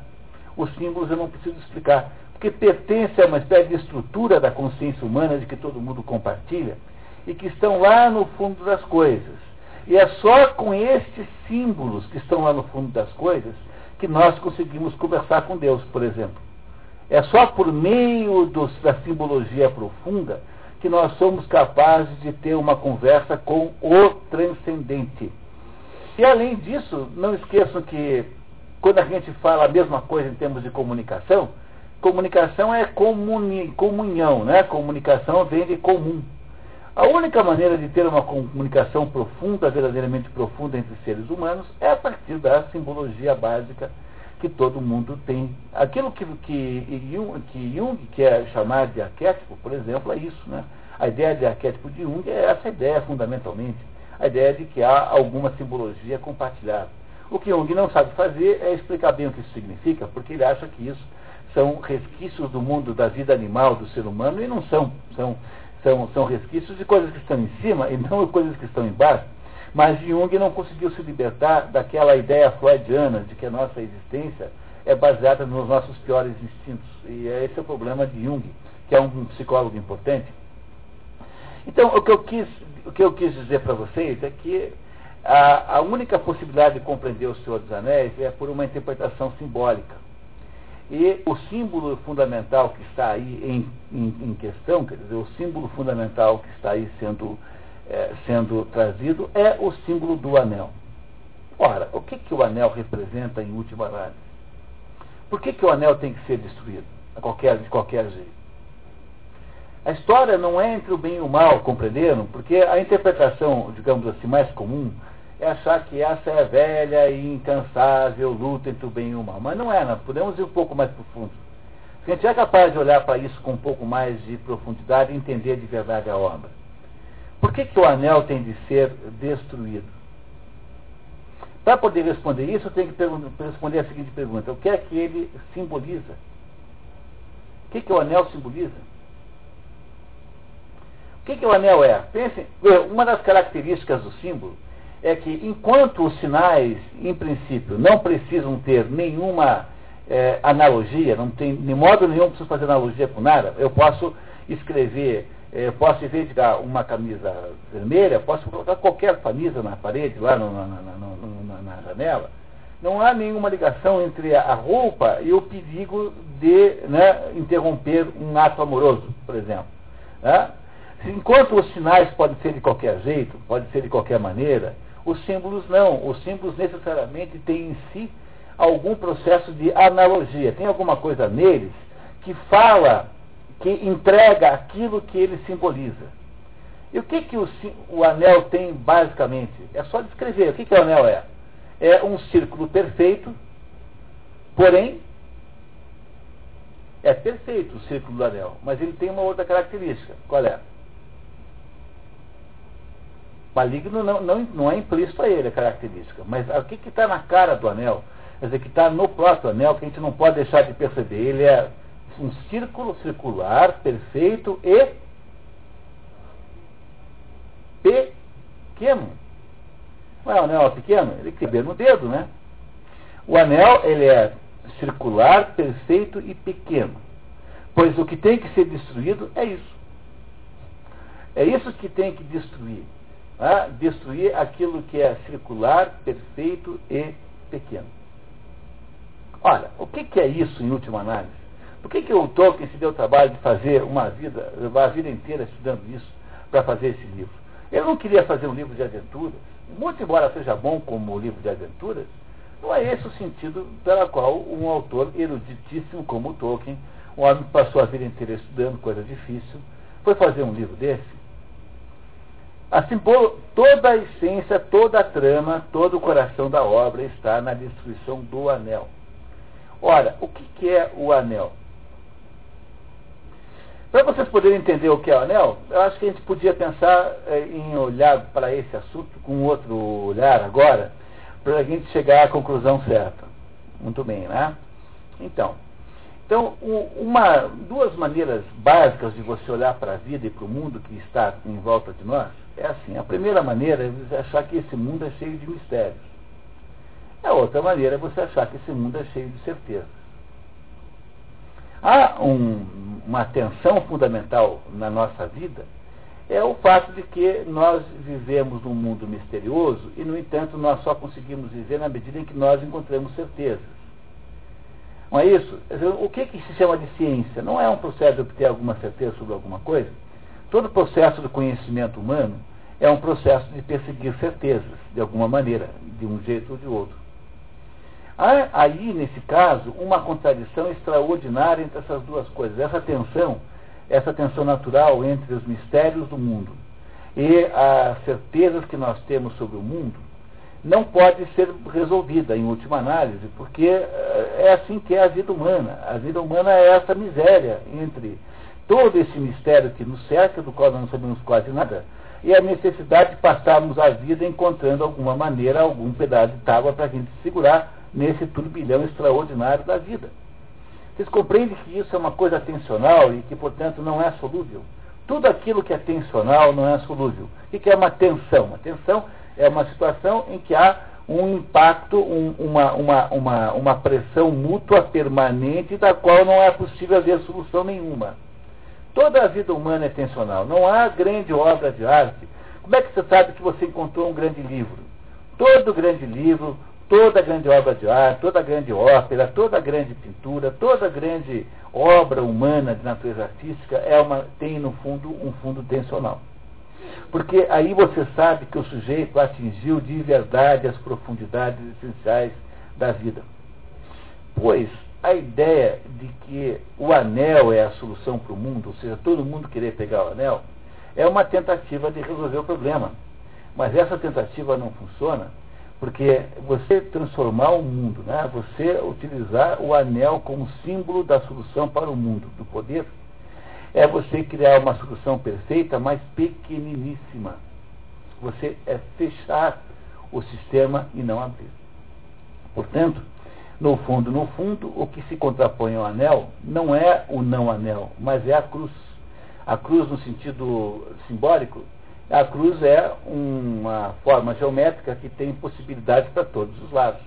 os símbolos eu não preciso explicar, porque pertence a uma espécie de estrutura da consciência humana de que todo mundo compartilha e que estão lá no fundo das coisas. E é só com estes símbolos que estão lá no fundo das coisas que nós conseguimos conversar com Deus, por exemplo. É só por meio dos, da simbologia profunda que nós somos capazes de ter uma conversa com o transcendente. E além disso, não esqueçam que quando a gente fala a mesma coisa em termos de comunicação, comunicação é comuni, comunhão, né? Comunicação vem de comum. A única maneira de ter uma comunicação profunda, verdadeiramente profunda entre seres humanos, é a partir da simbologia básica que todo mundo tem. Aquilo que, que, Jung, que Jung quer chamar de arquétipo, por exemplo, é isso. Né? A ideia de arquétipo de Jung é essa ideia, fundamentalmente. A ideia de que há alguma simbologia compartilhada. O que Jung não sabe fazer é explicar bem o que isso significa, porque ele acha que isso são resquícios do mundo da vida animal do ser humano e não são. São, são, são resquícios de coisas que estão em cima e não coisas que estão embaixo. Mas Jung não conseguiu se libertar daquela ideia freudiana de que a nossa existência é baseada nos nossos piores instintos. E esse é o problema de Jung, que é um psicólogo importante. Então, o que eu quis, o que eu quis dizer para vocês é que a, a única possibilidade de compreender o Senhor dos Anéis é por uma interpretação simbólica. E o símbolo fundamental que está aí em, em, em questão, quer dizer, o símbolo fundamental que está aí sendo, é, sendo trazido é o símbolo do anel. Ora, o que, que o anel representa em última análise? Por que, que o anel tem que ser destruído a qualquer, de qualquer jeito? A história não é entre o bem e o mal, compreenderam? Porque a interpretação, digamos assim, mais comum é achar que essa é a velha e incansável luta entre o bem e o mal. Mas não é, nós podemos ir um pouco mais profundo. Se a gente é capaz de olhar para isso com um pouco mais de profundidade e entender de verdade a obra. Por que, que o anel tem de ser destruído? Para poder responder isso, eu tenho que responder a seguinte pergunta: o que é que ele simboliza? O que, que o anel simboliza? Que, que o anel é? Pensem, uma das características do símbolo é que enquanto os sinais, em princípio, não precisam ter nenhuma é, analogia, não tem de modo nenhum preciso fazer analogia com nada, eu posso escrever, é, posso em vez de dar uma camisa vermelha, posso colocar qualquer camisa na parede, lá no, na, na, janela. Não há nenhuma ligação entre a roupa e o perigo de né, interromper um ato amoroso, por exemplo. Né? Enquanto os sinais podem ser de qualquer jeito, podem ser de qualquer maneira, os símbolos não. Os símbolos necessariamente têm em si algum processo de analogia. Tem alguma coisa neles que fala, que entrega aquilo que ele simboliza. E o que, que o, o anel tem basicamente? É só descrever. O que, que o anel é? É um círculo perfeito, porém é perfeito o círculo do anel, mas ele tem uma outra característica. Qual é? Maligno não, não, não é implícito a ele a característica. Mas o que está na cara do anel? Quer dizer, que está no próprio anel, que a gente não pode deixar de perceber. Ele é um círculo circular, perfeito e pequeno. Não é um anel pequeno? Ele cabe no dedo, né? O anel, ele é circular, perfeito e pequeno. Pois o que tem que ser destruído é isso. É isso que tem que destruir a destruir aquilo que é circular, perfeito e pequeno. Olha, o que, que é isso em última análise? Por que, que o Tolkien se deu o trabalho de fazer uma vida, levar a vida inteira estudando isso para fazer esse livro? Ele não queria fazer um livro de aventuras, muito embora seja bom como livro de aventuras, não é esse o sentido pela qual um autor eruditíssimo como Tolkien, um homem que passou a vida inteira estudando coisa difícil, foi fazer um livro desse. Assim, toda a essência, toda a trama, todo o coração da obra está na destruição do anel. Ora, o que, que é o anel? Para vocês poderem entender o que é o anel, eu acho que a gente podia pensar eh, em olhar para esse assunto com outro olhar agora, para a gente chegar à conclusão certa. Muito bem, né? Então, então uma, duas maneiras básicas de você olhar para a vida e para o mundo que está em volta de nós é assim. A primeira maneira é você achar que esse mundo é cheio de mistérios. A outra maneira é você achar que esse mundo é cheio de certezas. Há um, uma tensão fundamental na nossa vida é o fato de que nós vivemos num mundo misterioso e, no entanto, nós só conseguimos viver na medida em que nós encontramos certezas. Não é isso? O que, que se chama de ciência? Não é um processo de obter alguma certeza sobre alguma coisa? Todo processo do conhecimento humano é um processo de perseguir certezas, de alguma maneira, de um jeito ou de outro. Há aí, nesse caso, uma contradição extraordinária entre essas duas coisas. Essa tensão, essa tensão natural entre os mistérios do mundo e as certezas que nós temos sobre o mundo, não pode ser resolvida, em última análise, porque eh, é assim que é a vida humana. A vida humana é essa miséria entre todo esse mistério que nos cerca, do qual não sabemos quase nada, e a necessidade de passarmos a vida encontrando alguma maneira, algum pedaço de tábua para a gente segurar nesse turbilhão extraordinário da vida. Vocês compreendem que isso é uma coisa tensional e que, portanto, não é solúvel? Tudo aquilo que é tensional não é solúvel. O que é uma tensão? Uma tensão é uma situação em que há um impacto, um, uma, uma, uma, uma pressão mútua permanente da qual não é possível haver solução nenhuma. Toda a vida humana é tensional. Não há grande obra de arte. Como é que você sabe que você encontrou um grande livro? Todo grande livro, toda grande obra de arte, toda grande ópera, toda grande pintura, toda grande obra humana de natureza artística é uma, tem no fundo um fundo tensional. Porque aí você sabe que o sujeito atingiu de verdade as profundidades essenciais da vida. Pois a ideia de que o anel é a solução para o mundo, ou seja, todo mundo querer pegar o anel, é uma tentativa de resolver o problema. Mas essa tentativa não funciona porque você transformar o mundo, né? você utilizar o anel como símbolo da solução para o mundo, do poder, é você criar uma solução perfeita, mas pequeniníssima. Você é fechar o sistema e não abrir. Portanto, no fundo, no fundo, o que se contrapõe ao anel não é o não anel, mas é a cruz. A cruz, no sentido simbólico, a cruz é uma forma geométrica que tem possibilidades para todos os lados.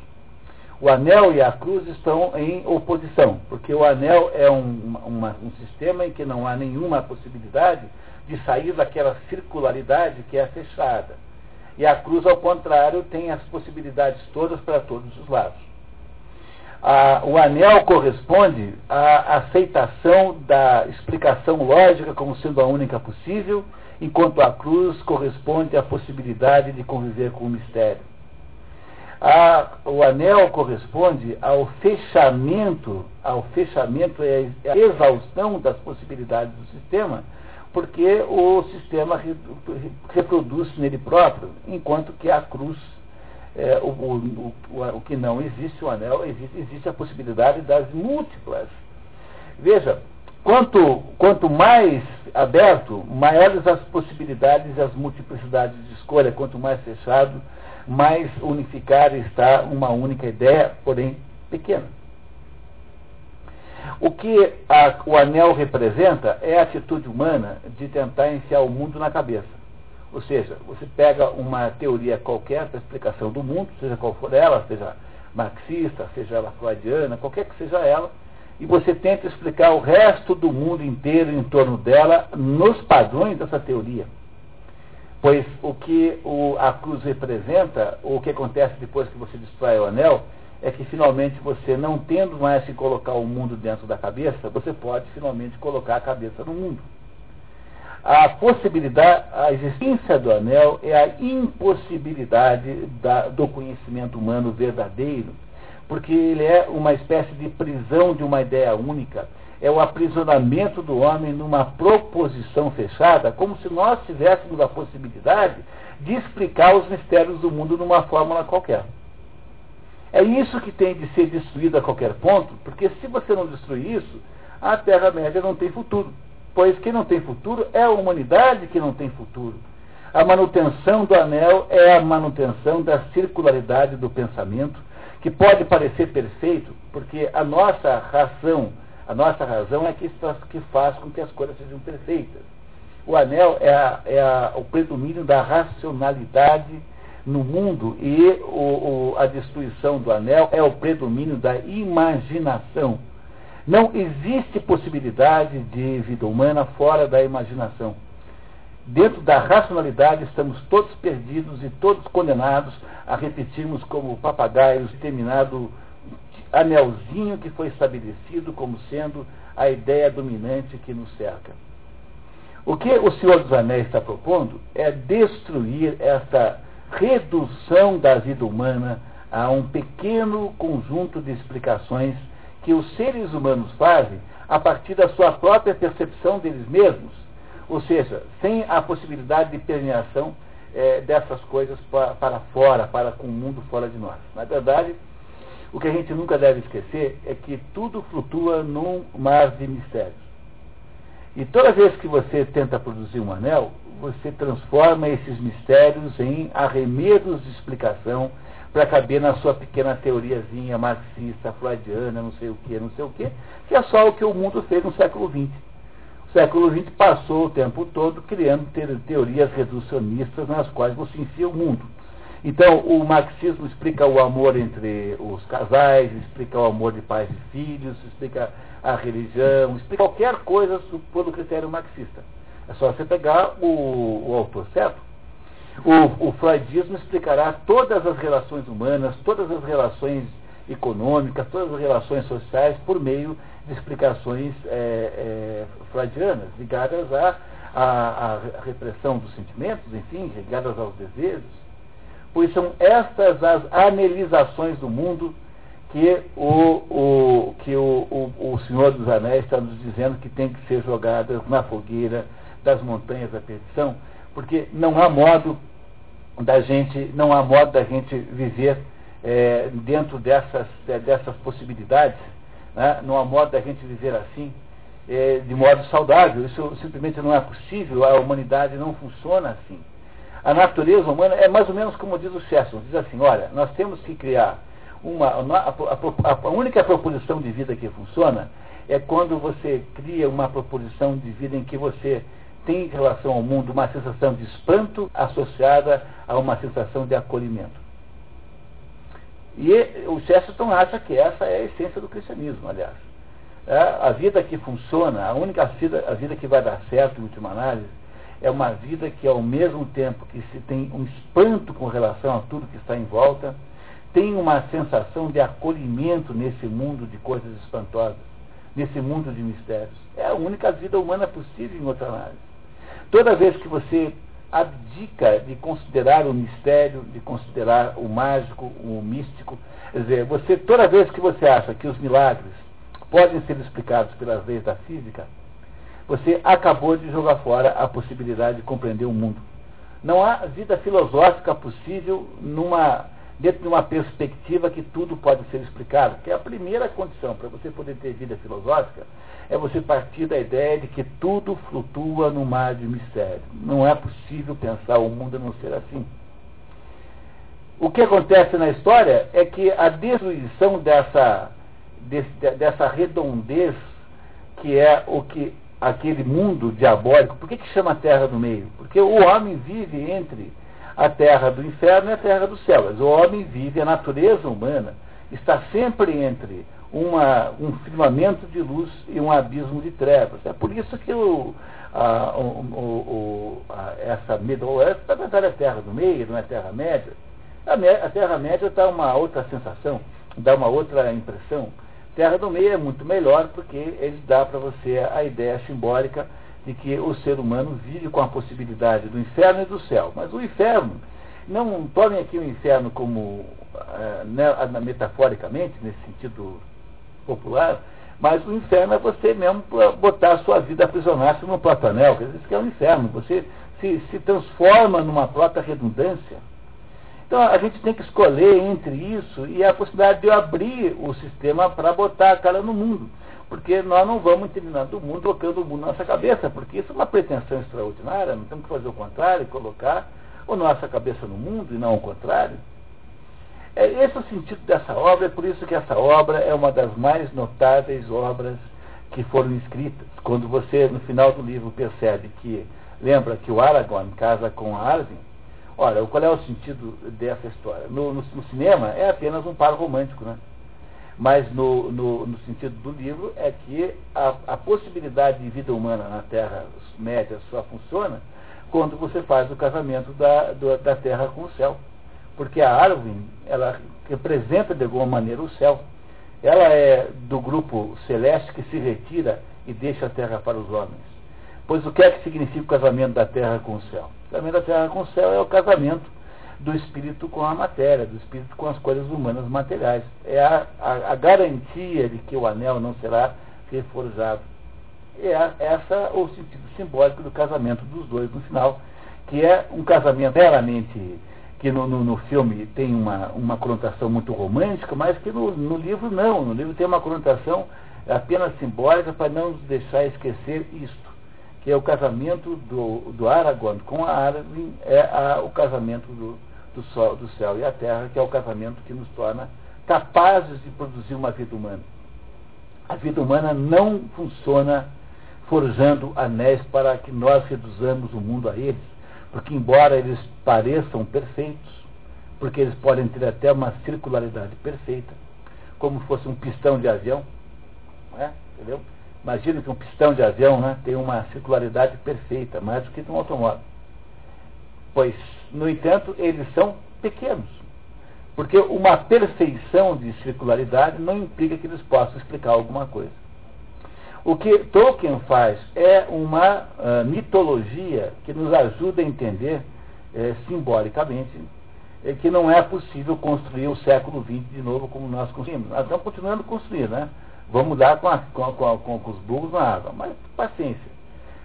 O anel e a cruz estão em oposição, porque o anel é um, uma, um sistema em que não há nenhuma possibilidade de sair daquela circularidade que é fechada. E a cruz, ao contrário, tem as possibilidades todas para todos os lados a, o anel corresponde à aceitação da explicação lógica como sendo a única possível, enquanto a cruz corresponde à possibilidade de conviver com o mistério. A, o anel corresponde ao fechamento, ao fechamento e à exaustão das possibilidades do sistema, porque o sistema reproduz nele próprio, enquanto que a cruz é, o, o, o, o, que não existe, o anel, existe, existe a possibilidade das múltiplas. Veja, quanto, quanto mais aberto, maiores as possibilidades e as multiplicidades de escolha, quanto mais fechado, mais unificada está uma única ideia, porém pequena. O que a, o anel representa é a atitude humana de tentar enfiar o mundo na cabeça. Ou seja, você pega uma teoria qualquer para explicação do mundo, seja qual for ela, seja marxista, seja ela freudiana, qualquer que seja ela, e você tenta explicar o resto do mundo inteiro em torno dela nos padrões dessa teoria. Pois o que o, a cruz representa, ou o que acontece depois que você destrói o anel, é que finalmente você, não tendo mais que colocar o mundo dentro da cabeça, você pode finalmente colocar a cabeça no mundo. A possibilidade, a existência do anel é a impossibilidade da, do conhecimento humano verdadeiro, porque ele é uma espécie de prisão de uma ideia única, é o aprisionamento do homem numa proposição fechada, como se nós tivéssemos a possibilidade de explicar os mistérios do mundo numa fórmula qualquer. É isso que tem de ser destruído a qualquer ponto, porque se você não destruir isso, a Terra-média não tem futuro. Pois quem não tem futuro é a humanidade que não tem futuro. A manutenção do anel é a manutenção da circularidade do pensamento, que pode parecer perfeito, porque a nossa razão, a nossa razão é que, que faz com que as coisas sejam perfeitas. O anel é, a, é a, o predomínio da racionalidade no mundo e o, o, a destruição do anel é o predomínio da imaginação. Não existe possibilidade de vida humana fora da imaginação. Dentro da racionalidade estamos todos perdidos e todos condenados a repetirmos como papagaios determinado anelzinho que foi estabelecido como sendo a ideia dominante que nos cerca. O que o Senhor dos Anéis está propondo é destruir essa redução da vida humana a um pequeno conjunto de explicações que os seres humanos fazem a partir da sua própria percepção deles mesmos, ou seja, sem a possibilidade de permeação é, dessas coisas para, para fora, para com o mundo fora de nós. Na verdade, o que a gente nunca deve esquecer é que tudo flutua num mar de mistérios. E toda vez que você tenta produzir um anel, você transforma esses mistérios em arremedos de explicação para caber na sua pequena teoriazinha marxista, freudiana, não sei o que, não sei o que, que é só o que o mundo fez no século XX. O século XX passou o tempo todo criando teorias reducionistas nas quais você enfia o mundo. Então, o marxismo explica o amor entre os casais, explica o amor de pais e filhos, explica a religião, explica qualquer coisa pelo critério marxista. É só você pegar o, o autor certo. O, o freudismo explicará todas as relações humanas, todas as relações econômicas, todas as relações sociais por meio de explicações é, é, freudianas, ligadas à, à, à, repressão dos sentimentos, enfim, ligadas aos desejos. Pois são estas as analisações do mundo que o, o, que o, o, o Senhor dos Anéis está nos dizendo que tem que ser jogadas na fogueira das montanhas da perdição, porque não há modo da gente, não há modo da gente viver é, dentro dessas, dessas possibilidades, né? não há modo da gente viver assim, é, de modo saudável. Isso simplesmente não é possível, a humanidade não funciona assim. A natureza humana é mais ou menos como diz o Chesterton, diz assim, olha, nós temos que criar uma, a, a, a única proposição de vida que funciona é quando você cria uma proposição de vida em que você tem em relação ao mundo uma sensação de espanto associada a uma sensação de acolhimento. E o Chesterton acha que essa é a essência do cristianismo, aliás. É, a vida que funciona, a única vida, a vida que vai dar certo, em última análise, é uma vida que, ao mesmo tempo que se tem um espanto com relação a tudo que está em volta, tem uma sensação de acolhimento nesse mundo de coisas espantosas, nesse mundo de mistérios. É a única vida humana possível, em outra análise. Toda vez que você abdica de considerar o mistério, de considerar o mágico, o místico, quer dizer, você, toda vez que você acha que os milagres podem ser explicados pelas leis da física, você acabou de jogar fora a possibilidade de compreender o mundo. Não há vida filosófica possível numa dentro de uma perspectiva que tudo pode ser explicado, que é a primeira condição para você poder ter vida filosófica, é você partir da ideia de que tudo flutua no mar de mistério. Não é possível pensar o mundo não ser assim. O que acontece na história é que a destruição dessa, dessa redondez, que é o que aquele mundo diabólico, por que, que chama Terra do Meio? Porque o homem vive entre a terra do inferno e a terra do céu. O homem vive, a natureza humana está sempre entre uma, um firmamento de luz e um abismo de trevas. É por isso que o, a, o, o, a, essa Middle Earth, na verdade, é Terra do Meio, não é a Terra Média. A, a Terra Média está uma outra sensação. dá uma outra impressão. Terra do Meio é muito melhor porque ele dá para você a ideia simbólica de que o ser humano vive com a possibilidade do inferno e do céu. Mas o inferno, não tomem aqui o inferno como uh, né, metaforicamente, nesse sentido popular, mas o inferno é você mesmo botar a sua vida aprisionar-se num platanel. Isso que é o inferno. Você se, se transforma numa própria redundância. Então a gente tem que escolher entre isso e a possibilidade de eu abrir o sistema para botar a cara no mundo. Porque nós não vamos terminar do mundo colocando o mundo na nossa cabeça, porque isso é uma pretensão extraordinária, não temos que fazer o contrário, colocar a nossa cabeça no mundo e não o contrário. É, esse o sentido dessa obra, é por isso que essa obra é uma das mais notáveis obras que foram escritas. Quando você, no final do livro, percebe que, lembra que o Aragorn casa com a Arwen, ora, qual é o sentido dessa história? No, no, no cinema é apenas um par romântico, né? Mas no, no, no sentido do livro é que a, a possibilidade de vida humana na Terra-média só funciona quando você faz o casamento da, do, da Terra com o céu porque a Arwen, ela representa de alguma maneira o céu. Ela é do grupo celeste que se retira e deixa a terra para os homens. Pois o que é que significa o casamento da terra com o céu? O casamento da terra com o céu é o casamento do espírito com a matéria, do espírito com as coisas humanas materiais. É a, a, a garantia de que o anel não será reforjado. É essa o sentido simbólico do casamento dos dois no final, que é um casamento meramente que no, no, no, filme tem uma, uma conotação muito romântica, mas que no, no livro não. No livro tem uma conotação apenas simbólica para não nos deixar esquecer isto, que é o casamento do, do Aragorn com a Arwen, é a, o casamento do, do, sol, do céu e a terra, que é o casamento que nos torna capazes de produzir uma vida humana. A vida humana não funciona forjando anéis para que nós reduzamos o mundo a eles porque embora eles pareçam perfeitos, porque eles podem ter até uma circularidade perfeita, como fosse um pistão de avião, né? entendeu? Imagina que um pistão de avião né, tem uma circularidade perfeita, mais do que um automóvel. Pois, no entanto, eles são pequenos. Porque uma perfeição de circularidade não implica que eles possam explicar alguma coisa. O que Tolkien faz é uma uh, mitologia que nos ajuda a entender eh, simbolicamente eh, que não é possível construir o século XX de novo como nós construímos. Nós estamos continuando a construir, né? Vamos dar com, a, com, a, com, com os burros na água, mas paciência.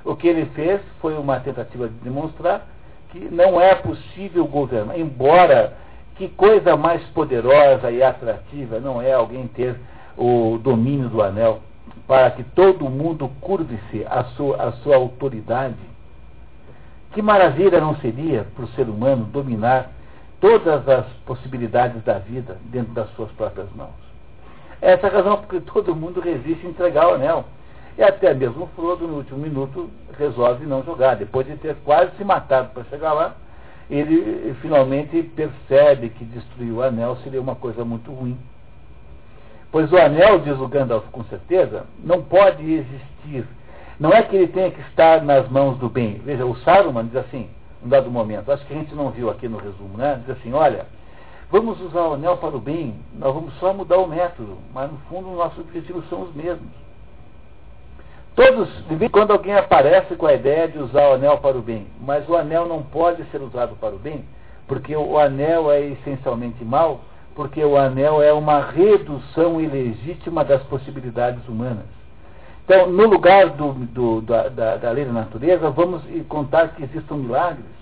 O que ele fez foi uma tentativa de demonstrar que não é possível governar, embora que coisa mais poderosa e atrativa não é alguém ter o domínio do anel para que todo mundo curve-se à sua, sua autoridade. Que maravilha não seria para o ser humano dominar todas as possibilidades da vida dentro das suas próprias mãos? Essa é a razão porque todo mundo resiste a entregar o anel. E até mesmo Frodo, no último minuto, resolve não jogar. Depois de ter quase se matado para chegar lá, ele finalmente percebe que destruir o anel seria uma coisa muito ruim. Pois o anel, diz o Gandalf com certeza, não pode existir. Não é que ele tenha que estar nas mãos do bem. Veja, o Saruman diz assim, um dado momento, acho que a gente não viu aqui no resumo, né? Diz assim, olha, vamos usar o anel para o bem, nós vamos só mudar o método, mas no fundo nossos objetivos são os mesmos. Todos, quando alguém aparece com a ideia de usar o anel para o bem, mas o anel não pode ser usado para o bem, porque o anel é essencialmente mal, porque o anel é uma redução ilegítima das possibilidades humanas. Então, no lugar do, do, da, da, da, lei da natureza, vamos contar que existam milagres.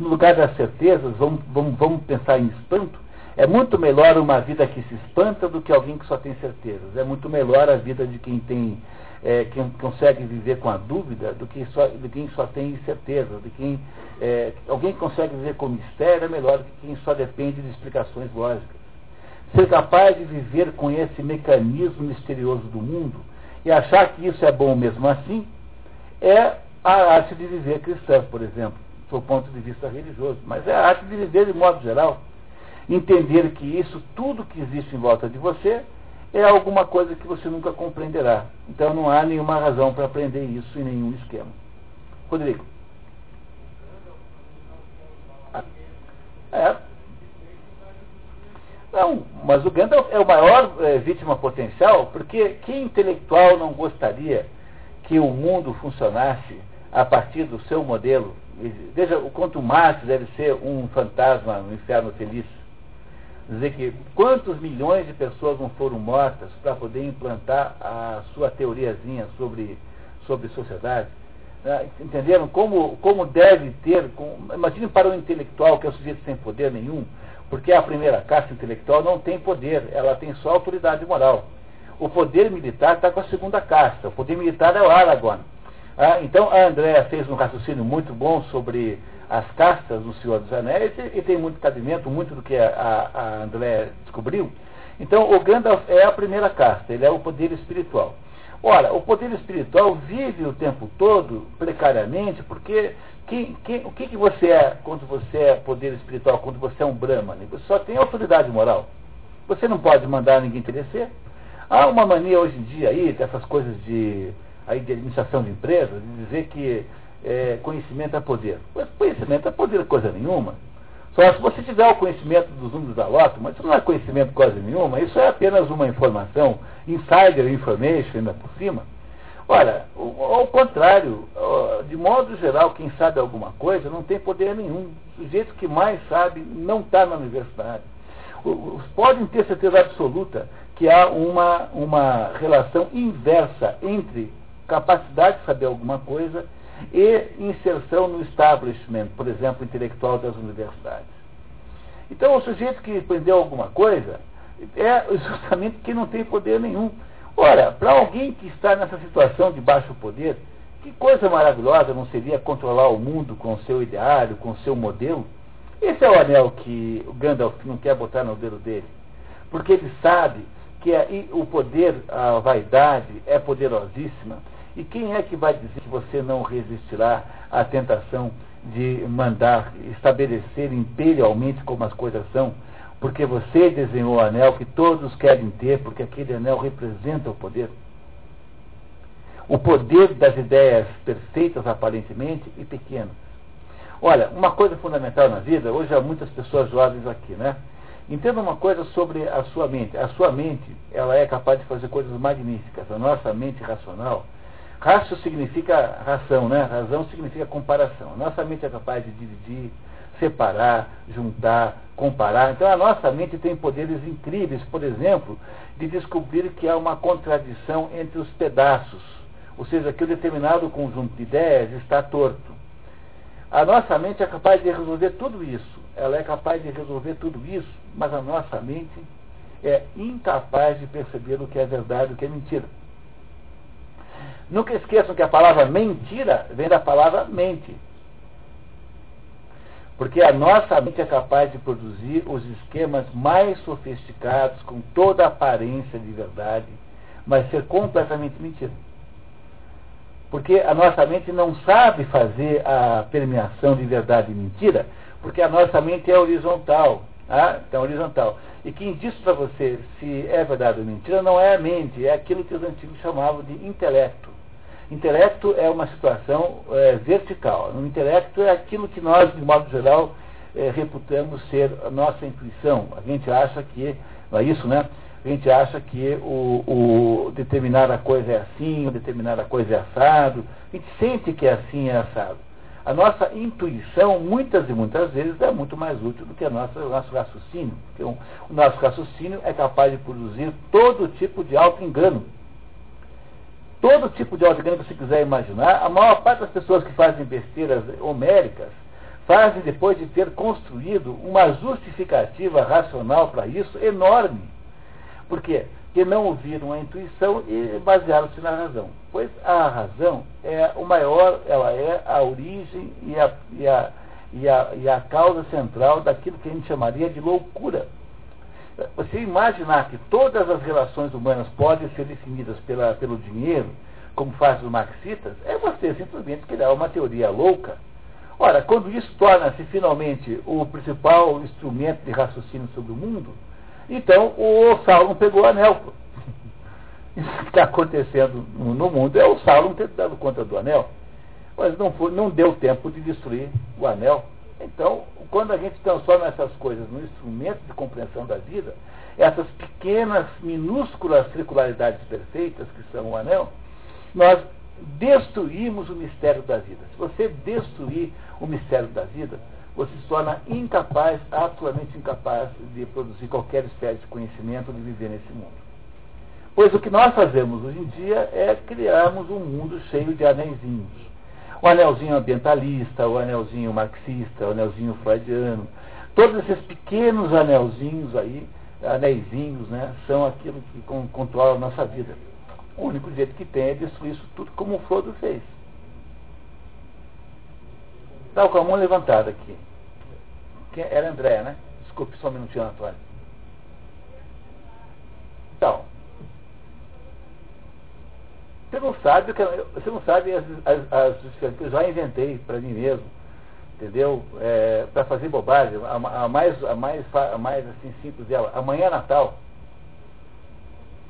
No lugar das certezas, vamos, vamos, vamos pensar em espanto. É muito melhor uma vida que se espanta do que alguém que só tem certezas. É muito melhor a vida de quem tem é, quem consegue viver com a dúvida do que só, de quem só tem certeza, de quem é, alguém que consegue viver com mistério é melhor do que quem só depende de explicações lógicas. Ser capaz de viver com esse mecanismo misterioso do mundo e achar que isso é bom mesmo assim é a arte de viver cristã, por exemplo, do ponto de vista religioso, mas é a arte de viver de modo geral. Entender que isso, tudo que existe em volta de você, é alguma coisa que você nunca compreenderá. Então não há nenhuma razão para aprender isso em nenhum esquema. Rodrigo. É. Não, mas o Gandalf é o maior é, vítima potencial, porque que intelectual não gostaria que o mundo funcionasse a partir do seu modelo? Veja o quanto Marx deve ser um fantasma no inferno feliz. Dizer que quantos milhões de pessoas não foram mortas para poder implantar a sua teoriazinha sobre, sobre sociedade? Né? Entenderam como, como deve ter, imagine para um intelectual que é um sujeito sem poder nenhum, porque a primeira casta intelectual não tem poder, ela tem só autoridade moral. O poder militar está com a segunda casta, o poder militar é o Aragorn. Ah, então a Andréa fez um raciocínio muito bom sobre as castas do Senhor dos Anéis e, e tem muito cabimento, muito do que a, a, a Andréa descobriu. Então o Gandalf é a primeira casta, ele é o poder espiritual. Ora, o poder espiritual vive o tempo todo precariamente, porque quem, quem, o que, que você é quando você é poder espiritual, quando você é um Brahman? Você só tem autoridade moral. Você não pode mandar ninguém obedecer. Há uma mania hoje em dia aí, dessas coisas de, aí, de administração de empresas, de dizer que é, conhecimento é poder. Mas conhecimento é poder coisa nenhuma. Só se você tiver o conhecimento dos números da loto, mas isso não é conhecimento quase nenhuma, isso é apenas uma informação, insider information ainda por cima. Olha, ao contrário, de modo geral, quem sabe alguma coisa não tem poder nenhum. O sujeito que mais sabe não está na universidade. Podem ter certeza absoluta que há uma, uma relação inversa entre capacidade de saber alguma coisa e inserção no establishment, por exemplo, intelectual das universidades. Então, o sujeito que aprendeu alguma coisa é justamente que não tem poder nenhum. Ora, para alguém que está nessa situação de baixo poder, que coisa maravilhosa não seria controlar o mundo com o seu ideário, com o seu modelo? Esse é o anel que o Gandalf não quer botar no dedo dele. Porque ele sabe que o poder, a vaidade é poderosíssima e quem é que vai dizer que você não resistirá à tentação de mandar estabelecer imperialmente como as coisas são? Porque você desenhou o anel que todos querem ter, porque aquele anel representa o poder. O poder das ideias perfeitas, aparentemente, e pequenas. Olha, uma coisa fundamental na vida, hoje há muitas pessoas jovens aqui, né? Entenda uma coisa sobre a sua mente. A sua mente, ela é capaz de fazer coisas magníficas. A nossa mente racional, Raço significa ração, né? Razão significa comparação. Nossa mente é capaz de dividir, separar, juntar, comparar. Então a nossa mente tem poderes incríveis, por exemplo, de descobrir que há uma contradição entre os pedaços. Ou seja, que um determinado conjunto de ideias está torto. A nossa mente é capaz de resolver tudo isso. Ela é capaz de resolver tudo isso, mas a nossa mente é incapaz de perceber o que é verdade e o que é mentira. Nunca esqueçam que a palavra mentira vem da palavra mente. Porque a nossa mente é capaz de produzir os esquemas mais sofisticados, com toda a aparência de verdade, mas ser completamente mentira. Porque a nossa mente não sabe fazer a permeação de verdade e mentira, porque a nossa mente é horizontal. Ah, então, horizontal. E quem diz para você se é verdade ou mentira não é a mente, é aquilo que os antigos chamavam de intelecto. Intelecto é uma situação é, vertical. O intelecto é aquilo que nós, de modo geral, é, reputamos ser a nossa intuição. A gente acha que, não é isso, né? A gente acha que o, o determinada coisa é assim, o determinada coisa é assado. A gente sente que é assim, é assado. A nossa intuição, muitas e muitas vezes, é muito mais útil do que a nossa, o nosso raciocínio. Porque o, o nosso raciocínio é capaz de produzir todo tipo de auto-engano todo tipo de autoengano que você quiser imaginar, a maior parte das pessoas que fazem besteiras homéricas fazem depois de ter construído uma justificativa racional para isso enorme. Por quê? Porque não ouviram a intuição e basearam-se na razão. Pois a razão é o maior, ela é a origem e a, e a, e a, e a causa central daquilo que a gente chamaria de loucura. Você imaginar que todas as relações humanas podem ser definidas pela, pelo dinheiro, como fazem os marxistas, é você simplesmente criar uma teoria louca. Ora, quando isso torna-se finalmente o principal instrumento de raciocínio sobre o mundo, então o Sauron pegou o anel. Isso que está acontecendo no mundo é o Sauron ter dado conta do anel. Mas não, foi, não deu tempo de destruir o anel. Então, quando a gente transforma essas coisas num instrumento de compreensão da vida, essas pequenas, minúsculas circularidades perfeitas que são o anel, nós destruímos o mistério da vida. Se você destruir o mistério da vida, você se torna incapaz, absolutamente incapaz de produzir qualquer espécie de conhecimento, de viver nesse mundo. Pois o que nós fazemos hoje em dia é criarmos um mundo cheio de anelzinhos. O anelzinho ambientalista, o anelzinho marxista, o anelzinho freudiano. Todos esses pequenos anelzinhos aí, anelzinhos, né, são aquilo que controla a nossa vida. O único jeito que tem é destruir isso tudo como o Frodo fez. Estava com a mão levantada aqui. Quem, era André, né? Desculpe só um minutinho, Antônio. Então, você não sabe, você não sabe as, as, as que eu já inventei para mim mesmo, entendeu? É, para fazer bobagem. A, a, mais, a mais, a mais assim, simples dela, amanhã é Natal.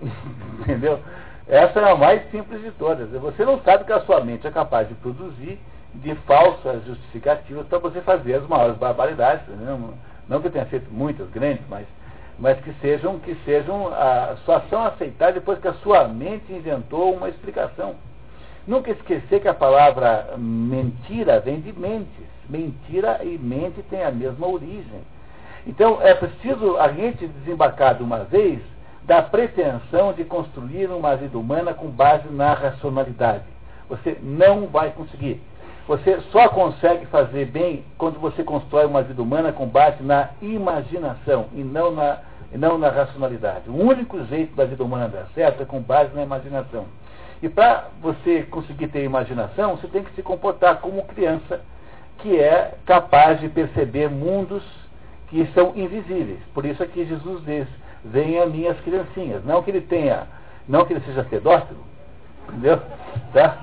entendeu? Essa é a mais simples de todas. Você não sabe que a sua mente é capaz de produzir de falsas justificativas para você fazer as maiores barbaridades. Não, não que eu tenha feito muitas grandes, mas, mas que sejam, que sejam a, só são aceitar depois que a sua mente inventou uma explicação. Nunca esquecer que a palavra mentira vem de mentes. Mentira e mente têm a mesma origem. Então é preciso a gente desembarcar de uma vez da pretensão de construir uma vida humana com base na racionalidade. Você não vai conseguir. Você só consegue fazer bem quando você constrói uma vida humana com base na imaginação e não na, e não na racionalidade. O único jeito da vida humana dar certo é com base na imaginação. E para você conseguir ter imaginação, você tem que se comportar como criança que é capaz de perceber mundos que são invisíveis. Por isso é que Jesus diz, venham minhas criancinhas. Não que ele tenha, não que ele seja pedófilo, entendeu? Tá?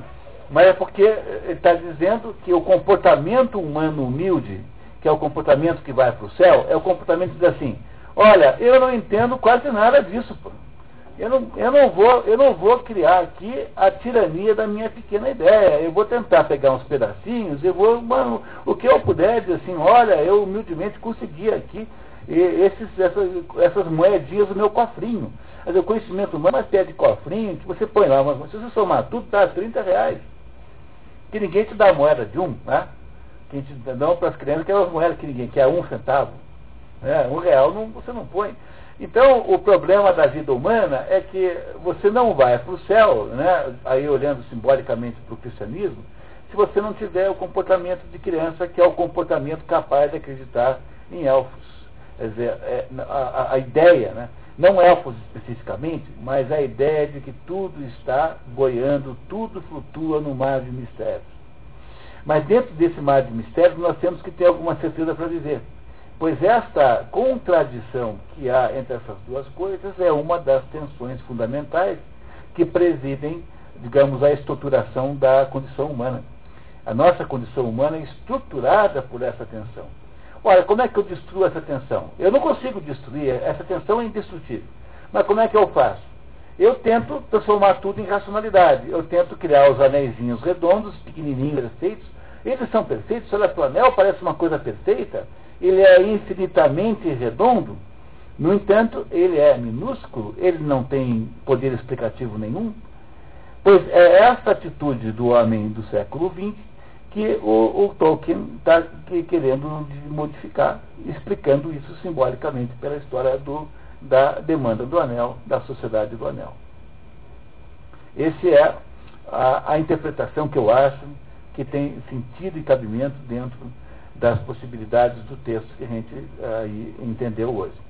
Mas é porque ele está dizendo que o comportamento humano humilde, que é o comportamento que vai para o céu, é o comportamento que diz assim, olha, eu não entendo quase nada disso, pô. Eu não, eu, não vou, eu não vou criar aqui a tirania da minha pequena ideia. Eu vou tentar pegar uns pedacinhos, eu vou, mano, o que eu puder dizer assim, olha, eu humildemente consegui aqui esses, essas, essas moedinhas do meu cofrinho. Mas o conhecimento humano é espécie de cofrinho que você põe lá, mas se você somar tudo, dá 30 reais que ninguém te dá moeda de um, né? Que a gente dá para as crianças que é uma moeda que ninguém quer, um centavo. Né? Um real não, você não põe. Então, o problema da vida humana é que você não vai para o céu, né? aí olhando simbolicamente para o cristianismo, se você não tiver o comportamento de criança, que é o comportamento capaz de acreditar em elfos. Quer dizer, é, a, a, ideia, né? não elfos especificamente, mas a ideia de que tudo está boiando, tudo flutua no mar de mistérios. Mas dentro desse mar de mistérios nós temos que ter alguma certeza para viver. Pois esta contradição que há entre essas duas coisas é uma das tensões fundamentais que presidem, digamos, a estruturação da condição humana. A nossa condição humana é estruturada por essa tensão. Olha, como é que eu destruo essa tensão? Eu não consigo destruir, essa tensão é indestrutível. Mas como é que eu faço? Eu tento transformar tudo em racionalidade. Eu tento criar os anéisinhos redondos, pequenininhos, perfeitos. Eles são perfeitos. Olha, o anel parece uma coisa perfeita. Ele é infinitamente redondo. No entanto, ele é minúsculo. Ele não tem poder explicativo nenhum. Pois é essa atitude do homem do século XX que o, o Tolkien está que, querendo modificar, explicando isso simbolicamente pela história do, da demanda do anel, da sociedade do anel. Essa é a, a interpretação que eu acho que tem sentido e cabimento dentro das possibilidades do texto que a gente aí entendeu hoje.